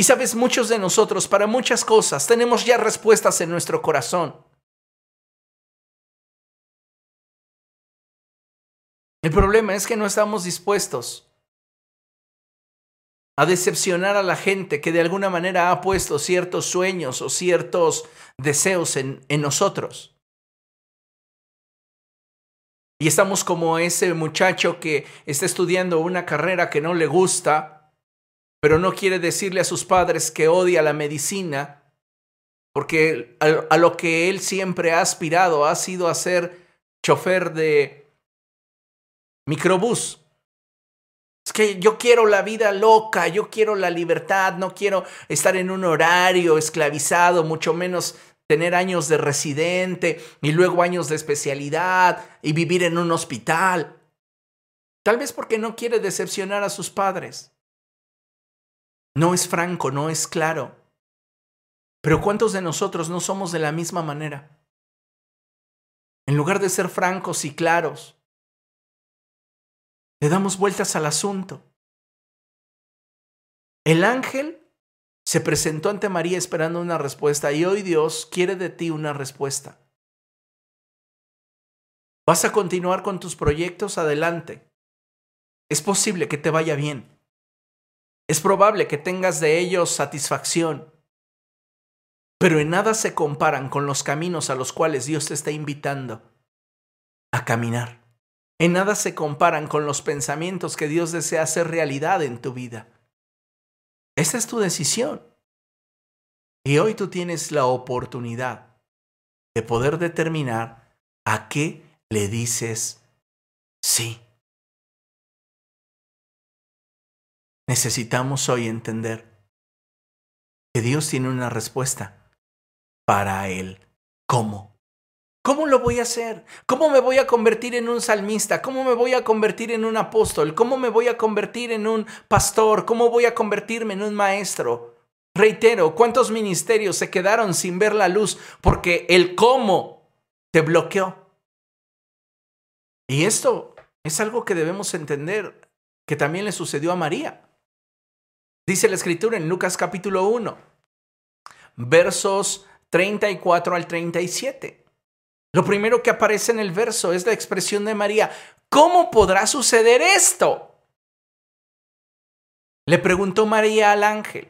Y sabes, muchos de nosotros para muchas cosas tenemos ya respuestas en nuestro corazón. El problema es que no estamos dispuestos a decepcionar a la gente que de alguna manera ha puesto ciertos sueños o ciertos deseos en, en nosotros. Y estamos como ese muchacho que está estudiando una carrera que no le gusta, pero no quiere decirle a sus padres que odia la medicina, porque a, lo que él siempre ha aspirado ha sido a ser chofer de microbús. Es que yo quiero la vida loca, yo quiero la libertad, no quiero estar en un horario esclavizado, mucho menos tener años de residente y luego años de especialidad y vivir en un hospital. Tal vez porque no quiere decepcionar a sus padres. No es franco, no es claro. Pero ¿cuántos de nosotros no somos de la misma manera? En lugar de ser francos y claros, le damos vueltas al asunto. El ángel se presentó ante María esperando una respuesta y hoy Dios quiere de ti una respuesta. ¿Vas a continuar con tus proyectos? Adelante. Es posible que te vaya bien. Es probable que tengas de ellos satisfacción. Pero en nada se comparan con los caminos a los cuales Dios te está invitando a caminar en nada se comparan con los pensamientos que Dios desea hacer realidad en tu vida. Esa es tu decisión. Y hoy tú tienes la oportunidad de poder determinar a qué le dices sí. Necesitamos hoy entender que Dios tiene una respuesta para el cómo. ¿Cómo lo voy a hacer? ¿Cómo me voy a convertir en un salmista? ¿Cómo me voy a convertir en un apóstol? ¿Cómo me voy a convertir en un pastor? ¿Cómo voy a convertirme en un maestro? Reitero, ¿cuántos ministerios se quedaron sin ver la luz porque el cómo te bloqueó? Y esto es algo que debemos entender que también le sucedió a María. Dice la escritura en Lucas capítulo 1, versos 34 al 37. Lo primero que aparece en el verso es la expresión de María. ¿Cómo podrá suceder esto? Le preguntó María al ángel,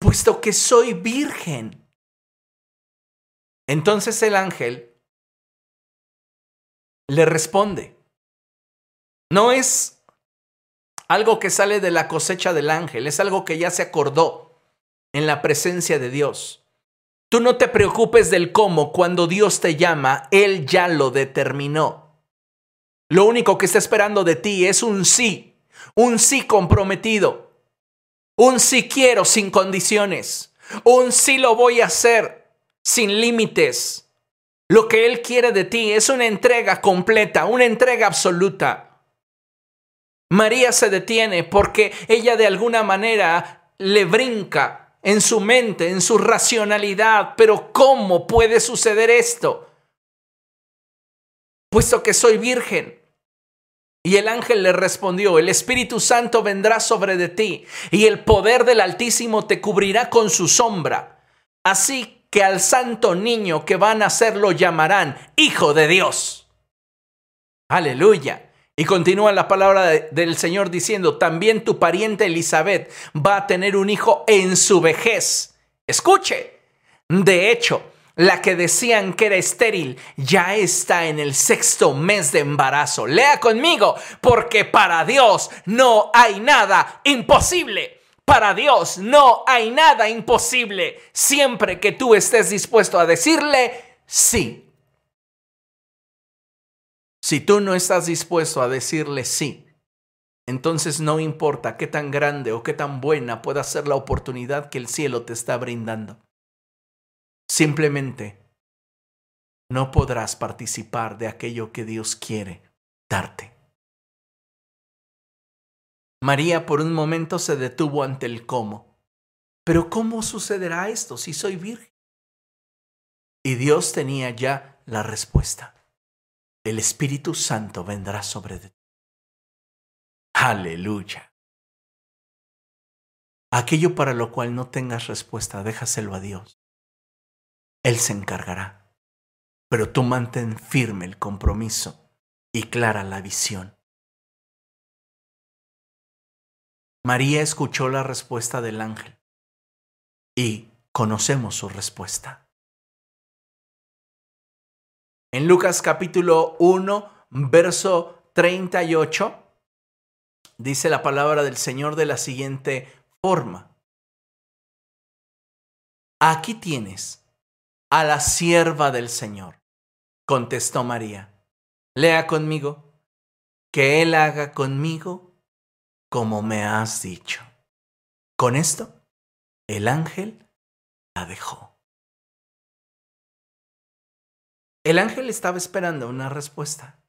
puesto que soy virgen. Entonces el ángel le responde, no es algo que sale de la cosecha del ángel, es algo que ya se acordó en la presencia de Dios. Tú no te preocupes del cómo, cuando Dios te llama, Él ya lo determinó. Lo único que está esperando de ti es un sí, un sí comprometido, un sí quiero sin condiciones, un sí lo voy a hacer sin límites. Lo que Él quiere de ti es una entrega completa, una entrega absoluta. María se detiene porque ella de alguna manera le brinca en su mente, en su racionalidad. Pero ¿cómo puede suceder esto? puesto que soy virgen. Y el ángel le respondió, el Espíritu Santo vendrá sobre de ti, y el poder del Altísimo te cubrirá con su sombra. Así que al santo niño que va a nacer lo llamarán Hijo de Dios. Aleluya. Y continúa la palabra del Señor diciendo, también tu pariente Elizabeth va a tener un hijo en su vejez. Escuche, de hecho, la que decían que era estéril ya está en el sexto mes de embarazo. Lea conmigo, porque para Dios no hay nada imposible. Para Dios no hay nada imposible siempre que tú estés dispuesto a decirle sí. Si tú no estás dispuesto a decirle sí, entonces no importa qué tan grande o qué tan buena pueda ser la oportunidad que el cielo te está brindando. Simplemente no podrás participar de aquello que Dios quiere darte. María por un momento se detuvo ante el cómo. Pero ¿cómo sucederá esto si soy virgen? Y Dios tenía ya la respuesta. El Espíritu Santo vendrá sobre ti. Aleluya. Aquello para lo cual no tengas respuesta, déjaselo a Dios. Él se encargará. Pero tú mantén firme el compromiso y clara la visión. María escuchó la respuesta del ángel y conocemos su respuesta. En Lucas capítulo 1, verso 38, dice la palabra del Señor de la siguiente forma. Aquí tienes a la sierva del Señor, contestó María. Lea conmigo, que Él haga conmigo como me has dicho. Con esto, el ángel la dejó. El ángel estaba esperando una respuesta.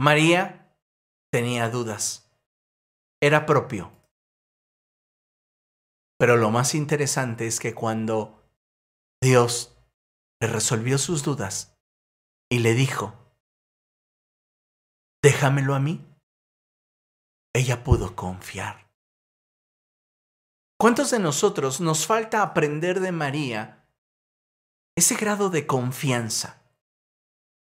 María tenía dudas. Era propio. Pero lo más interesante es que cuando Dios le resolvió sus dudas y le dijo, déjamelo a mí, ella pudo confiar. ¿Cuántos de nosotros nos falta aprender de María ese grado de confianza,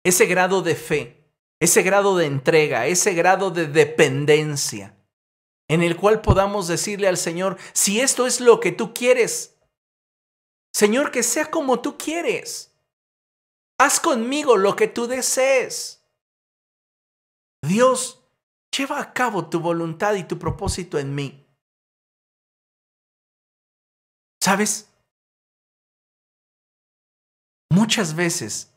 ese grado de fe, ese grado de entrega, ese grado de dependencia, en el cual podamos decirle al Señor, si esto es lo que tú quieres, Señor, que sea como tú quieres. Haz conmigo lo que tú desees. Dios Lleva a cabo tu voluntad y tu propósito en mí. ¿Sabes? Muchas veces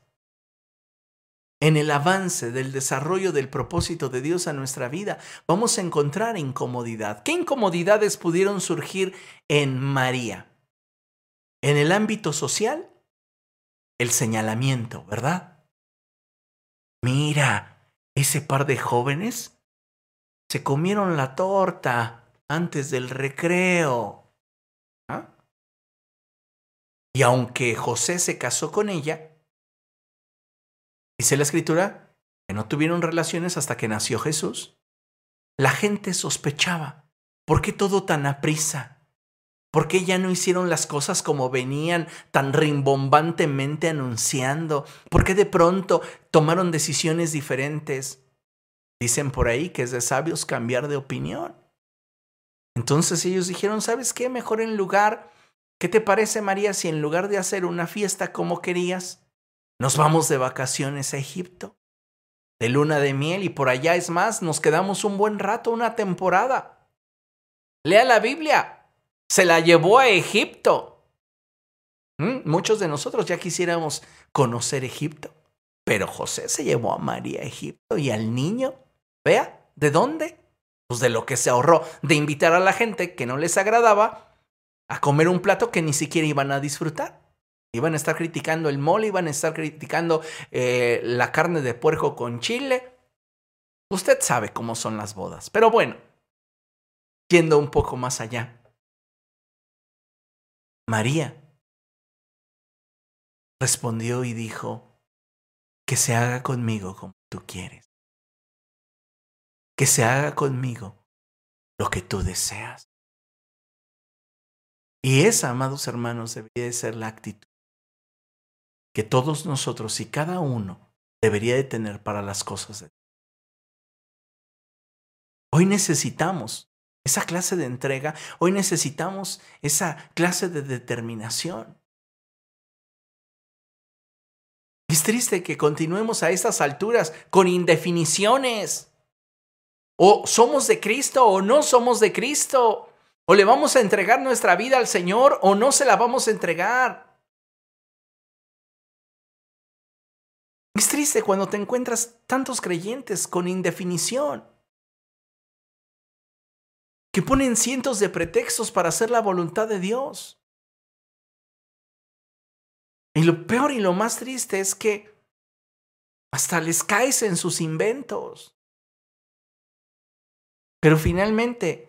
en el avance del desarrollo del propósito de Dios a nuestra vida, vamos a encontrar incomodidad. ¿Qué incomodidades pudieron surgir en María? En el ámbito social, el señalamiento, ¿verdad? Mira, ese par de jóvenes se comieron la torta antes del recreo. Y aunque José se casó con ella, dice la escritura que no tuvieron relaciones hasta que nació Jesús, la gente sospechaba. ¿Por qué todo tan aprisa? ¿Por qué ya no hicieron las cosas como venían tan rimbombantemente anunciando? ¿Por qué de pronto tomaron decisiones diferentes? Dicen por ahí que es de sabios cambiar de opinión. Entonces ellos dijeron, ¿sabes qué? Mejor en lugar, ¿qué te parece María si en lugar de hacer una fiesta como querías, nos vamos de vacaciones a Egipto? De luna de miel y por allá es más, nos quedamos un buen rato, una temporada. Lea la Biblia, se la llevó a Egipto. ¿Mm? Muchos de nosotros ya quisiéramos conocer Egipto, pero José se llevó a María a Egipto y al niño Vea, ¿de dónde? Pues de lo que se ahorró de invitar a la gente que no les agradaba a comer un plato que ni siquiera iban a disfrutar. Iban a estar criticando el mole, iban a estar criticando eh, la carne de puerco con chile. Usted sabe cómo son las bodas. Pero bueno, yendo un poco más allá. María respondió y dijo, que se haga conmigo como tú quieres. Que se haga conmigo lo que tú deseas. Y esa, amados hermanos, debería de ser la actitud que todos nosotros y cada uno debería de tener para las cosas de Dios. Hoy necesitamos esa clase de entrega, hoy necesitamos esa clase de determinación. Es triste que continuemos a estas alturas con indefiniciones. O somos de Cristo o no somos de Cristo. O le vamos a entregar nuestra vida al Señor o no se la vamos a entregar. Es triste cuando te encuentras tantos creyentes con indefinición que ponen cientos de pretextos para hacer la voluntad de Dios. Y lo peor y lo más triste es que hasta les caes en sus inventos. Pero finalmente,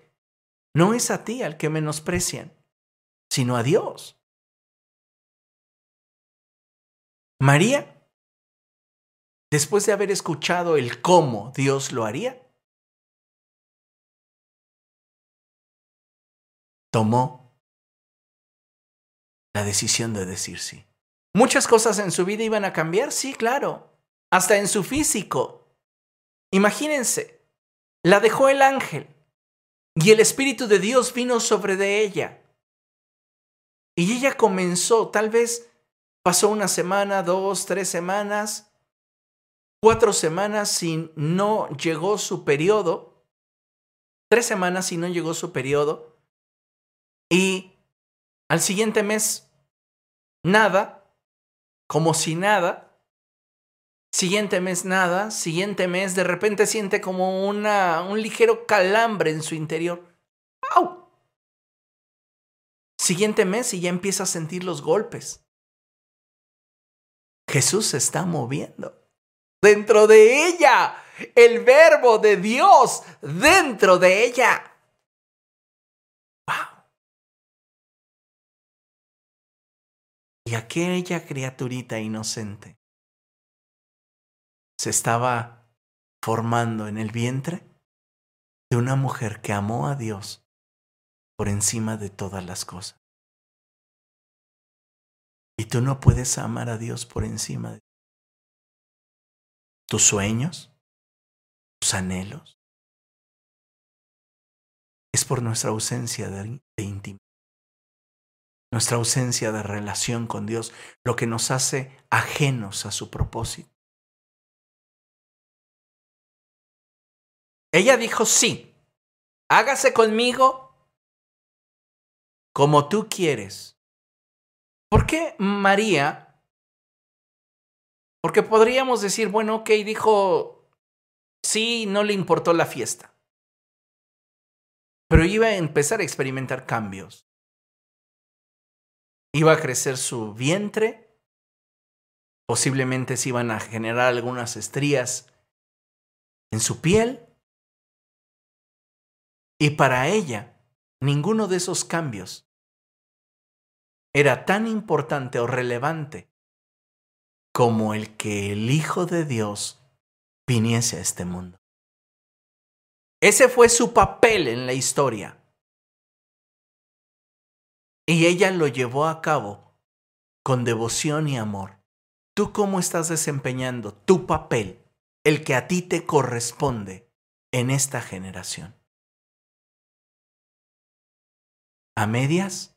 no es a ti al que menosprecian, sino a Dios. María, después de haber escuchado el cómo Dios lo haría, tomó la decisión de decir sí. Muchas cosas en su vida iban a cambiar, sí, claro, hasta en su físico. Imagínense, la dejó el ángel y el Espíritu de Dios vino sobre de ella. Y ella comenzó, tal vez pasó una semana, dos, tres semanas, cuatro semanas y no llegó su periodo, tres semanas y no llegó su periodo, y al siguiente mes, nada, como si nada. Siguiente mes, nada. Siguiente mes, de repente siente como una, un ligero calambre en su interior. ¡Au! Siguiente mes y ya empieza a sentir los golpes. Jesús se está moviendo dentro de ella. El verbo de Dios dentro de ella. Y aquella criaturita inocente se estaba formando en el vientre de una mujer que amó a Dios por encima de todas las cosas. Y tú no puedes amar a Dios por encima de tus sueños, tus anhelos. Es por nuestra ausencia de, intimidad nuestra ausencia de relación con Dios, lo que nos hace ajenos a su propósito. Ella dijo, sí, hágase conmigo como tú quieres. ¿Por qué María? Porque podríamos decir, bueno, ok, dijo, sí, no le importó la fiesta. Pero iba a empezar a experimentar cambios. Iba a crecer su vientre, posiblemente se iban a generar algunas estrías en su piel. Y para ella, ninguno de esos cambios era tan importante o relevante como el que el Hijo de Dios viniese a este mundo. Ese fue su papel en la historia. Y ella lo llevó a cabo con devoción y amor. ¿Tú cómo estás desempeñando tu papel, el que a ti te corresponde en esta generación? ¿A medias?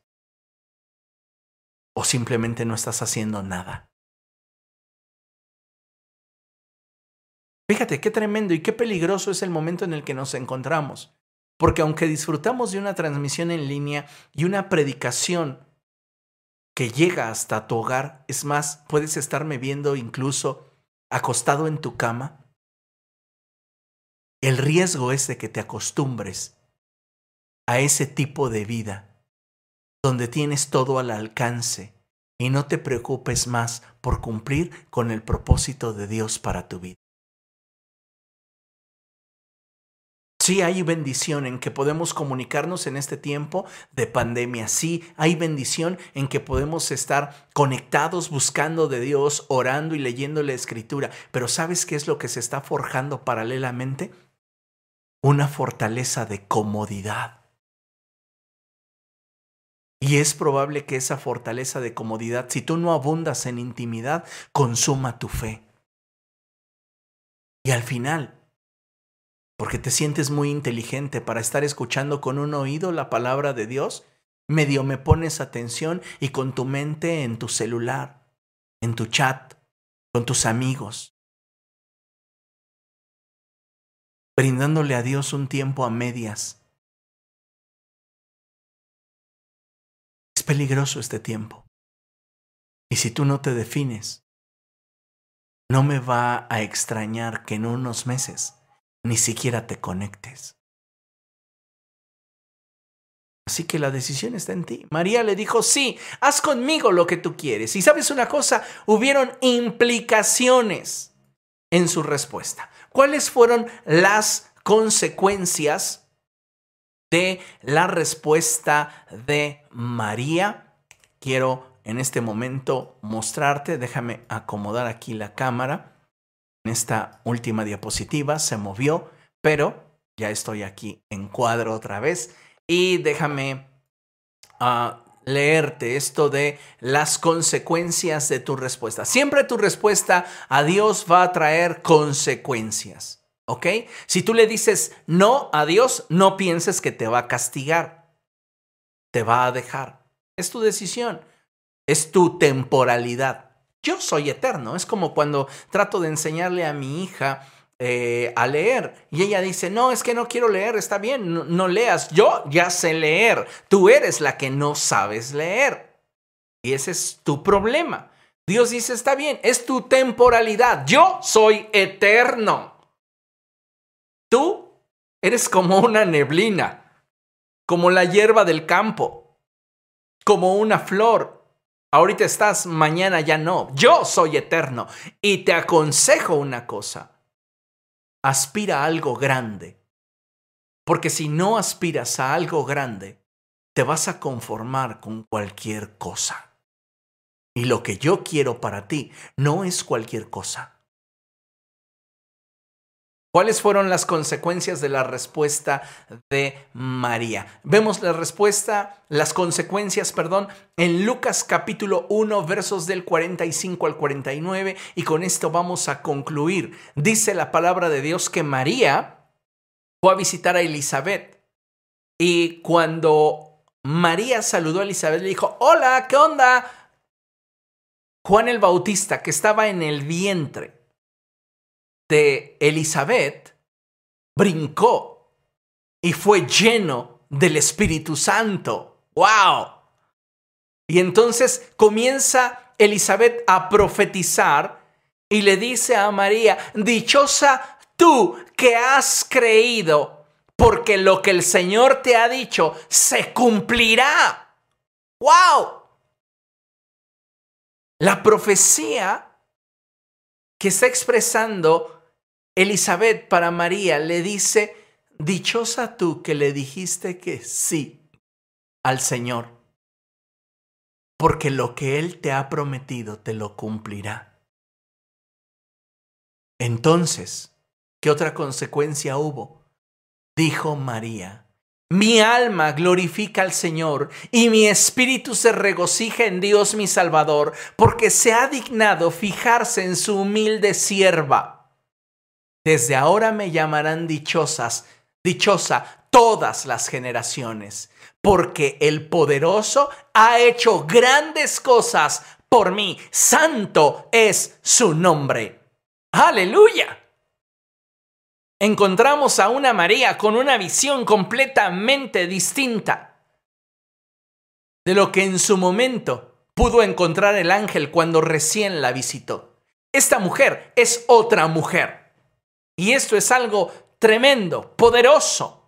¿O simplemente no estás haciendo nada? Fíjate qué tremendo y qué peligroso es el momento en el que nos encontramos. Porque aunque disfrutamos de una transmisión en línea y una predicación que llega hasta tu hogar, es más, puedes estarme viendo incluso acostado en tu cama, el riesgo es de que te acostumbres a ese tipo de vida, donde tienes todo al alcance y no te preocupes más por cumplir con el propósito de Dios para tu vida. Sí, hay bendición en que podemos comunicarnos en este tiempo de pandemia. Sí, hay bendición en que podemos estar conectados buscando de Dios, orando y leyendo la escritura. Pero ¿sabes qué es lo que se está forjando paralelamente? Una fortaleza de comodidad. Y es probable que esa fortaleza de comodidad, si tú no abundas en intimidad, consuma tu fe. Y al final, porque te sientes muy inteligente para estar escuchando con un oído la palabra de Dios, medio me pones atención y con tu mente en tu celular, en tu chat, con tus amigos, brindándole a Dios un tiempo a medias. Peligroso este tiempo. Y si tú no te defines, no me va a extrañar que en unos meses ni siquiera te conectes. Así que la decisión está en ti. María le dijo, sí, haz conmigo lo que tú quieres. Y sabes una cosa, hubieron implicaciones en su respuesta. ¿Cuáles fueron las consecuencias de la respuesta de María? Quiero en este momento mostrarte, déjame acomodar aquí la cámara en esta última diapositiva, se movió, pero ya estoy aquí en cuadro otra vez y déjame uh, leerte esto de las consecuencias de tu respuesta. Siempre tu respuesta a Dios va a traer consecuencias. ¿Ok? Si tú le dices no a Dios, no pienses que te va a castigar. Te va a dejar. Es tu decisión. Es tu temporalidad yo soy eterno. Es como cuando trato de enseñarle a mi hija eh, a leer y ella dice, no, es que no quiero leer, está bien, no, leas. Yo ya sé leer, tú eres la que no sabes leer. Y ese es tu problema. Dios dice, está bien, es tu temporalidad. Yo soy eterno. Tú eres como una neblina, como la hierba del campo, como una flor Ahorita estás, mañana ya no. Yo soy eterno. Y te aconsejo una cosa. Aspira a algo grande. Porque si no aspiras a algo grande, te vas a conformar con cualquier cosa. Y lo que yo quiero para ti no es cualquier cosa. ¿Cuáles fueron las consecuencias de la respuesta de María? Vemos la respuesta, las consecuencias, perdón, en Lucas capítulo 1 versos del 45 al 49 y con esto vamos a concluir. Dice la palabra de Dios que María fue a visitar a Elizabeth y cuando María saludó a Elizabeth le dijo, hola, ¿qué onda? Juan el Bautista, que estaba en el vientre de Elizabeth brincó y fue lleno del Espíritu Santo. ¡Wow! Y entonces comienza Elizabeth a profetizar y le dice a María, dichosa tú que has creído, porque lo que el Señor te ha dicho se cumplirá. ¡Wow! La profecía que está expresando Elizabeth para María le dice, dichosa tú que le dijiste que sí al Señor, porque lo que Él te ha prometido te lo cumplirá. Entonces, ¿qué otra consecuencia hubo? Dijo María, mi alma glorifica al Señor y mi espíritu se regocija en Dios mi Salvador, porque se ha dignado fijarse en su humilde sierva desde ahora me llamarán dichosas, dichosa todas las generaciones, porque el poderoso ha hecho grandes cosas por mí. Santo es su nombre. Aleluya. Encontramos a una María con una visión completamente distinta de lo que en su momento pudo encontrar el ángel cuando recién la visitó. Esta mujer es otra mujer. Y esto es algo tremendo, poderoso.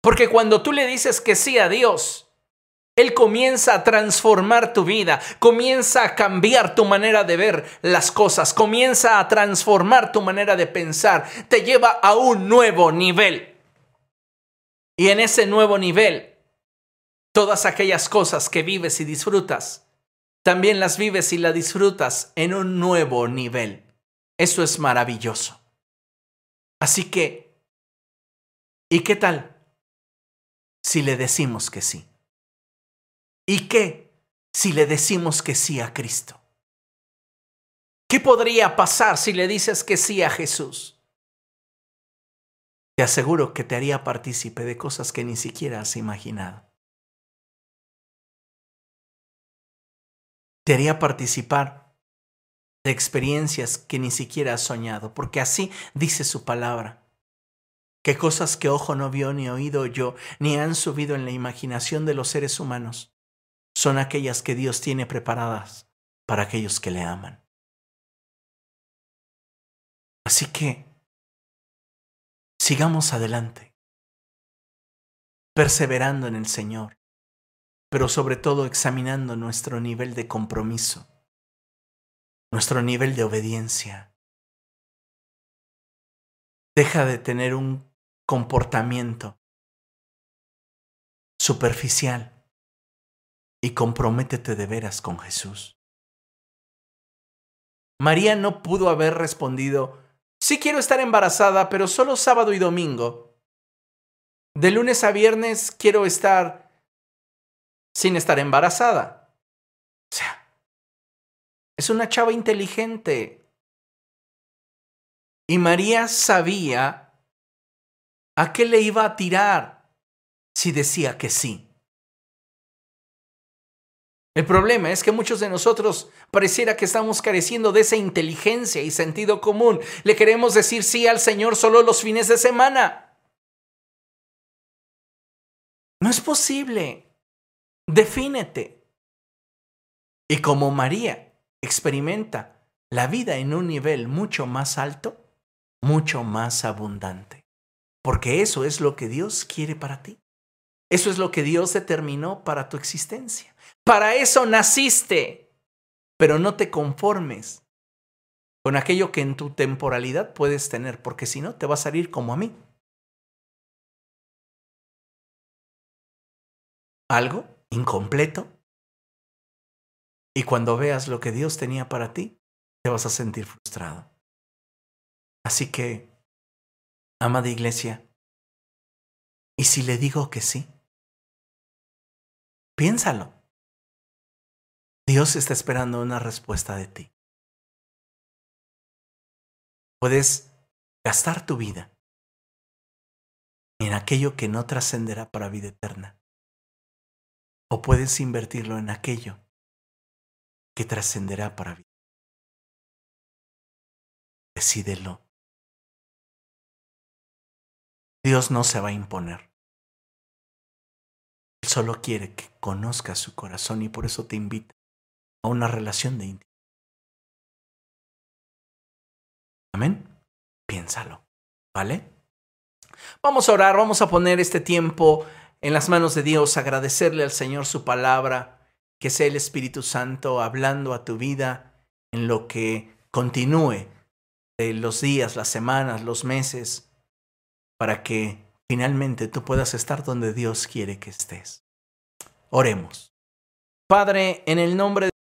Porque cuando tú le dices que sí a Dios, Él comienza a transformar tu vida, comienza a cambiar tu manera de ver las cosas, comienza a transformar tu manera de pensar, te lleva a un nuevo nivel. Y en ese nuevo nivel, todas aquellas cosas que vives y disfrutas, también las vives y las disfrutas en un nuevo nivel. Eso es maravilloso. Así que, ¿y qué tal si le decimos que sí? ¿Y qué si le decimos que sí a Cristo? ¿Qué podría pasar si le dices que sí a Jesús? Te aseguro que te haría partícipe de cosas que ni siquiera has imaginado. Te haría participar de experiencias que ni siquiera has soñado, porque así dice su palabra. Que cosas que ojo no vio ni oído yo, ni han subido en la imaginación de los seres humanos, son aquellas que Dios tiene preparadas para aquellos que le aman. Así que sigamos adelante, perseverando en el Señor, pero sobre todo examinando nuestro nivel de compromiso, nuestro nivel de obediencia. Deja de tener un comportamiento superficial y comprométete de veras con Jesús. María no pudo haber respondido Sí quiero estar embarazada, pero solo sábado y domingo. De lunes a viernes quiero estar sin estar embarazada. Es una chava inteligente. Y María sabía a qué le iba a tirar si decía que sí. El problema es que muchos de nosotros pareciera que estamos careciendo de esa inteligencia y sentido común. Le queremos decir sí al Señor solo los fines de semana. No es posible. Defínete. Y como María experimenta la vida en un nivel mucho más alto, mucho más abundante. Porque eso es lo que Dios quiere para ti. Eso es lo que Dios determinó para tu existencia. Para eso naciste. Pero no te conformes con aquello que en tu temporalidad puedes tener, porque si no, te va a salir como a mí. Algo incompleto. Y cuando veas lo que Dios tenía para ti, te vas a sentir frustrado. Así que, amada iglesia, ¿y si le digo que sí? Piénsalo. Dios está esperando una respuesta de ti. Puedes gastar tu vida en aquello que no trascenderá para vida eterna. O puedes invertirlo en aquello que trascenderá para vida. Decídelo. Dios no se va a imponer. Él solo quiere que conozcas su corazón y por eso te invita a una relación de intimidad. Amén. Piénsalo, ¿vale? Vamos a orar, vamos a poner este tiempo en las manos de Dios, agradecerle al Señor su palabra, que sea el Espíritu Santo hablando a tu vida en lo que continúe de los días, las semanas, los meses, para que finalmente tú puedas estar donde Dios quiere que estés. Oremos. Padre, en el nombre de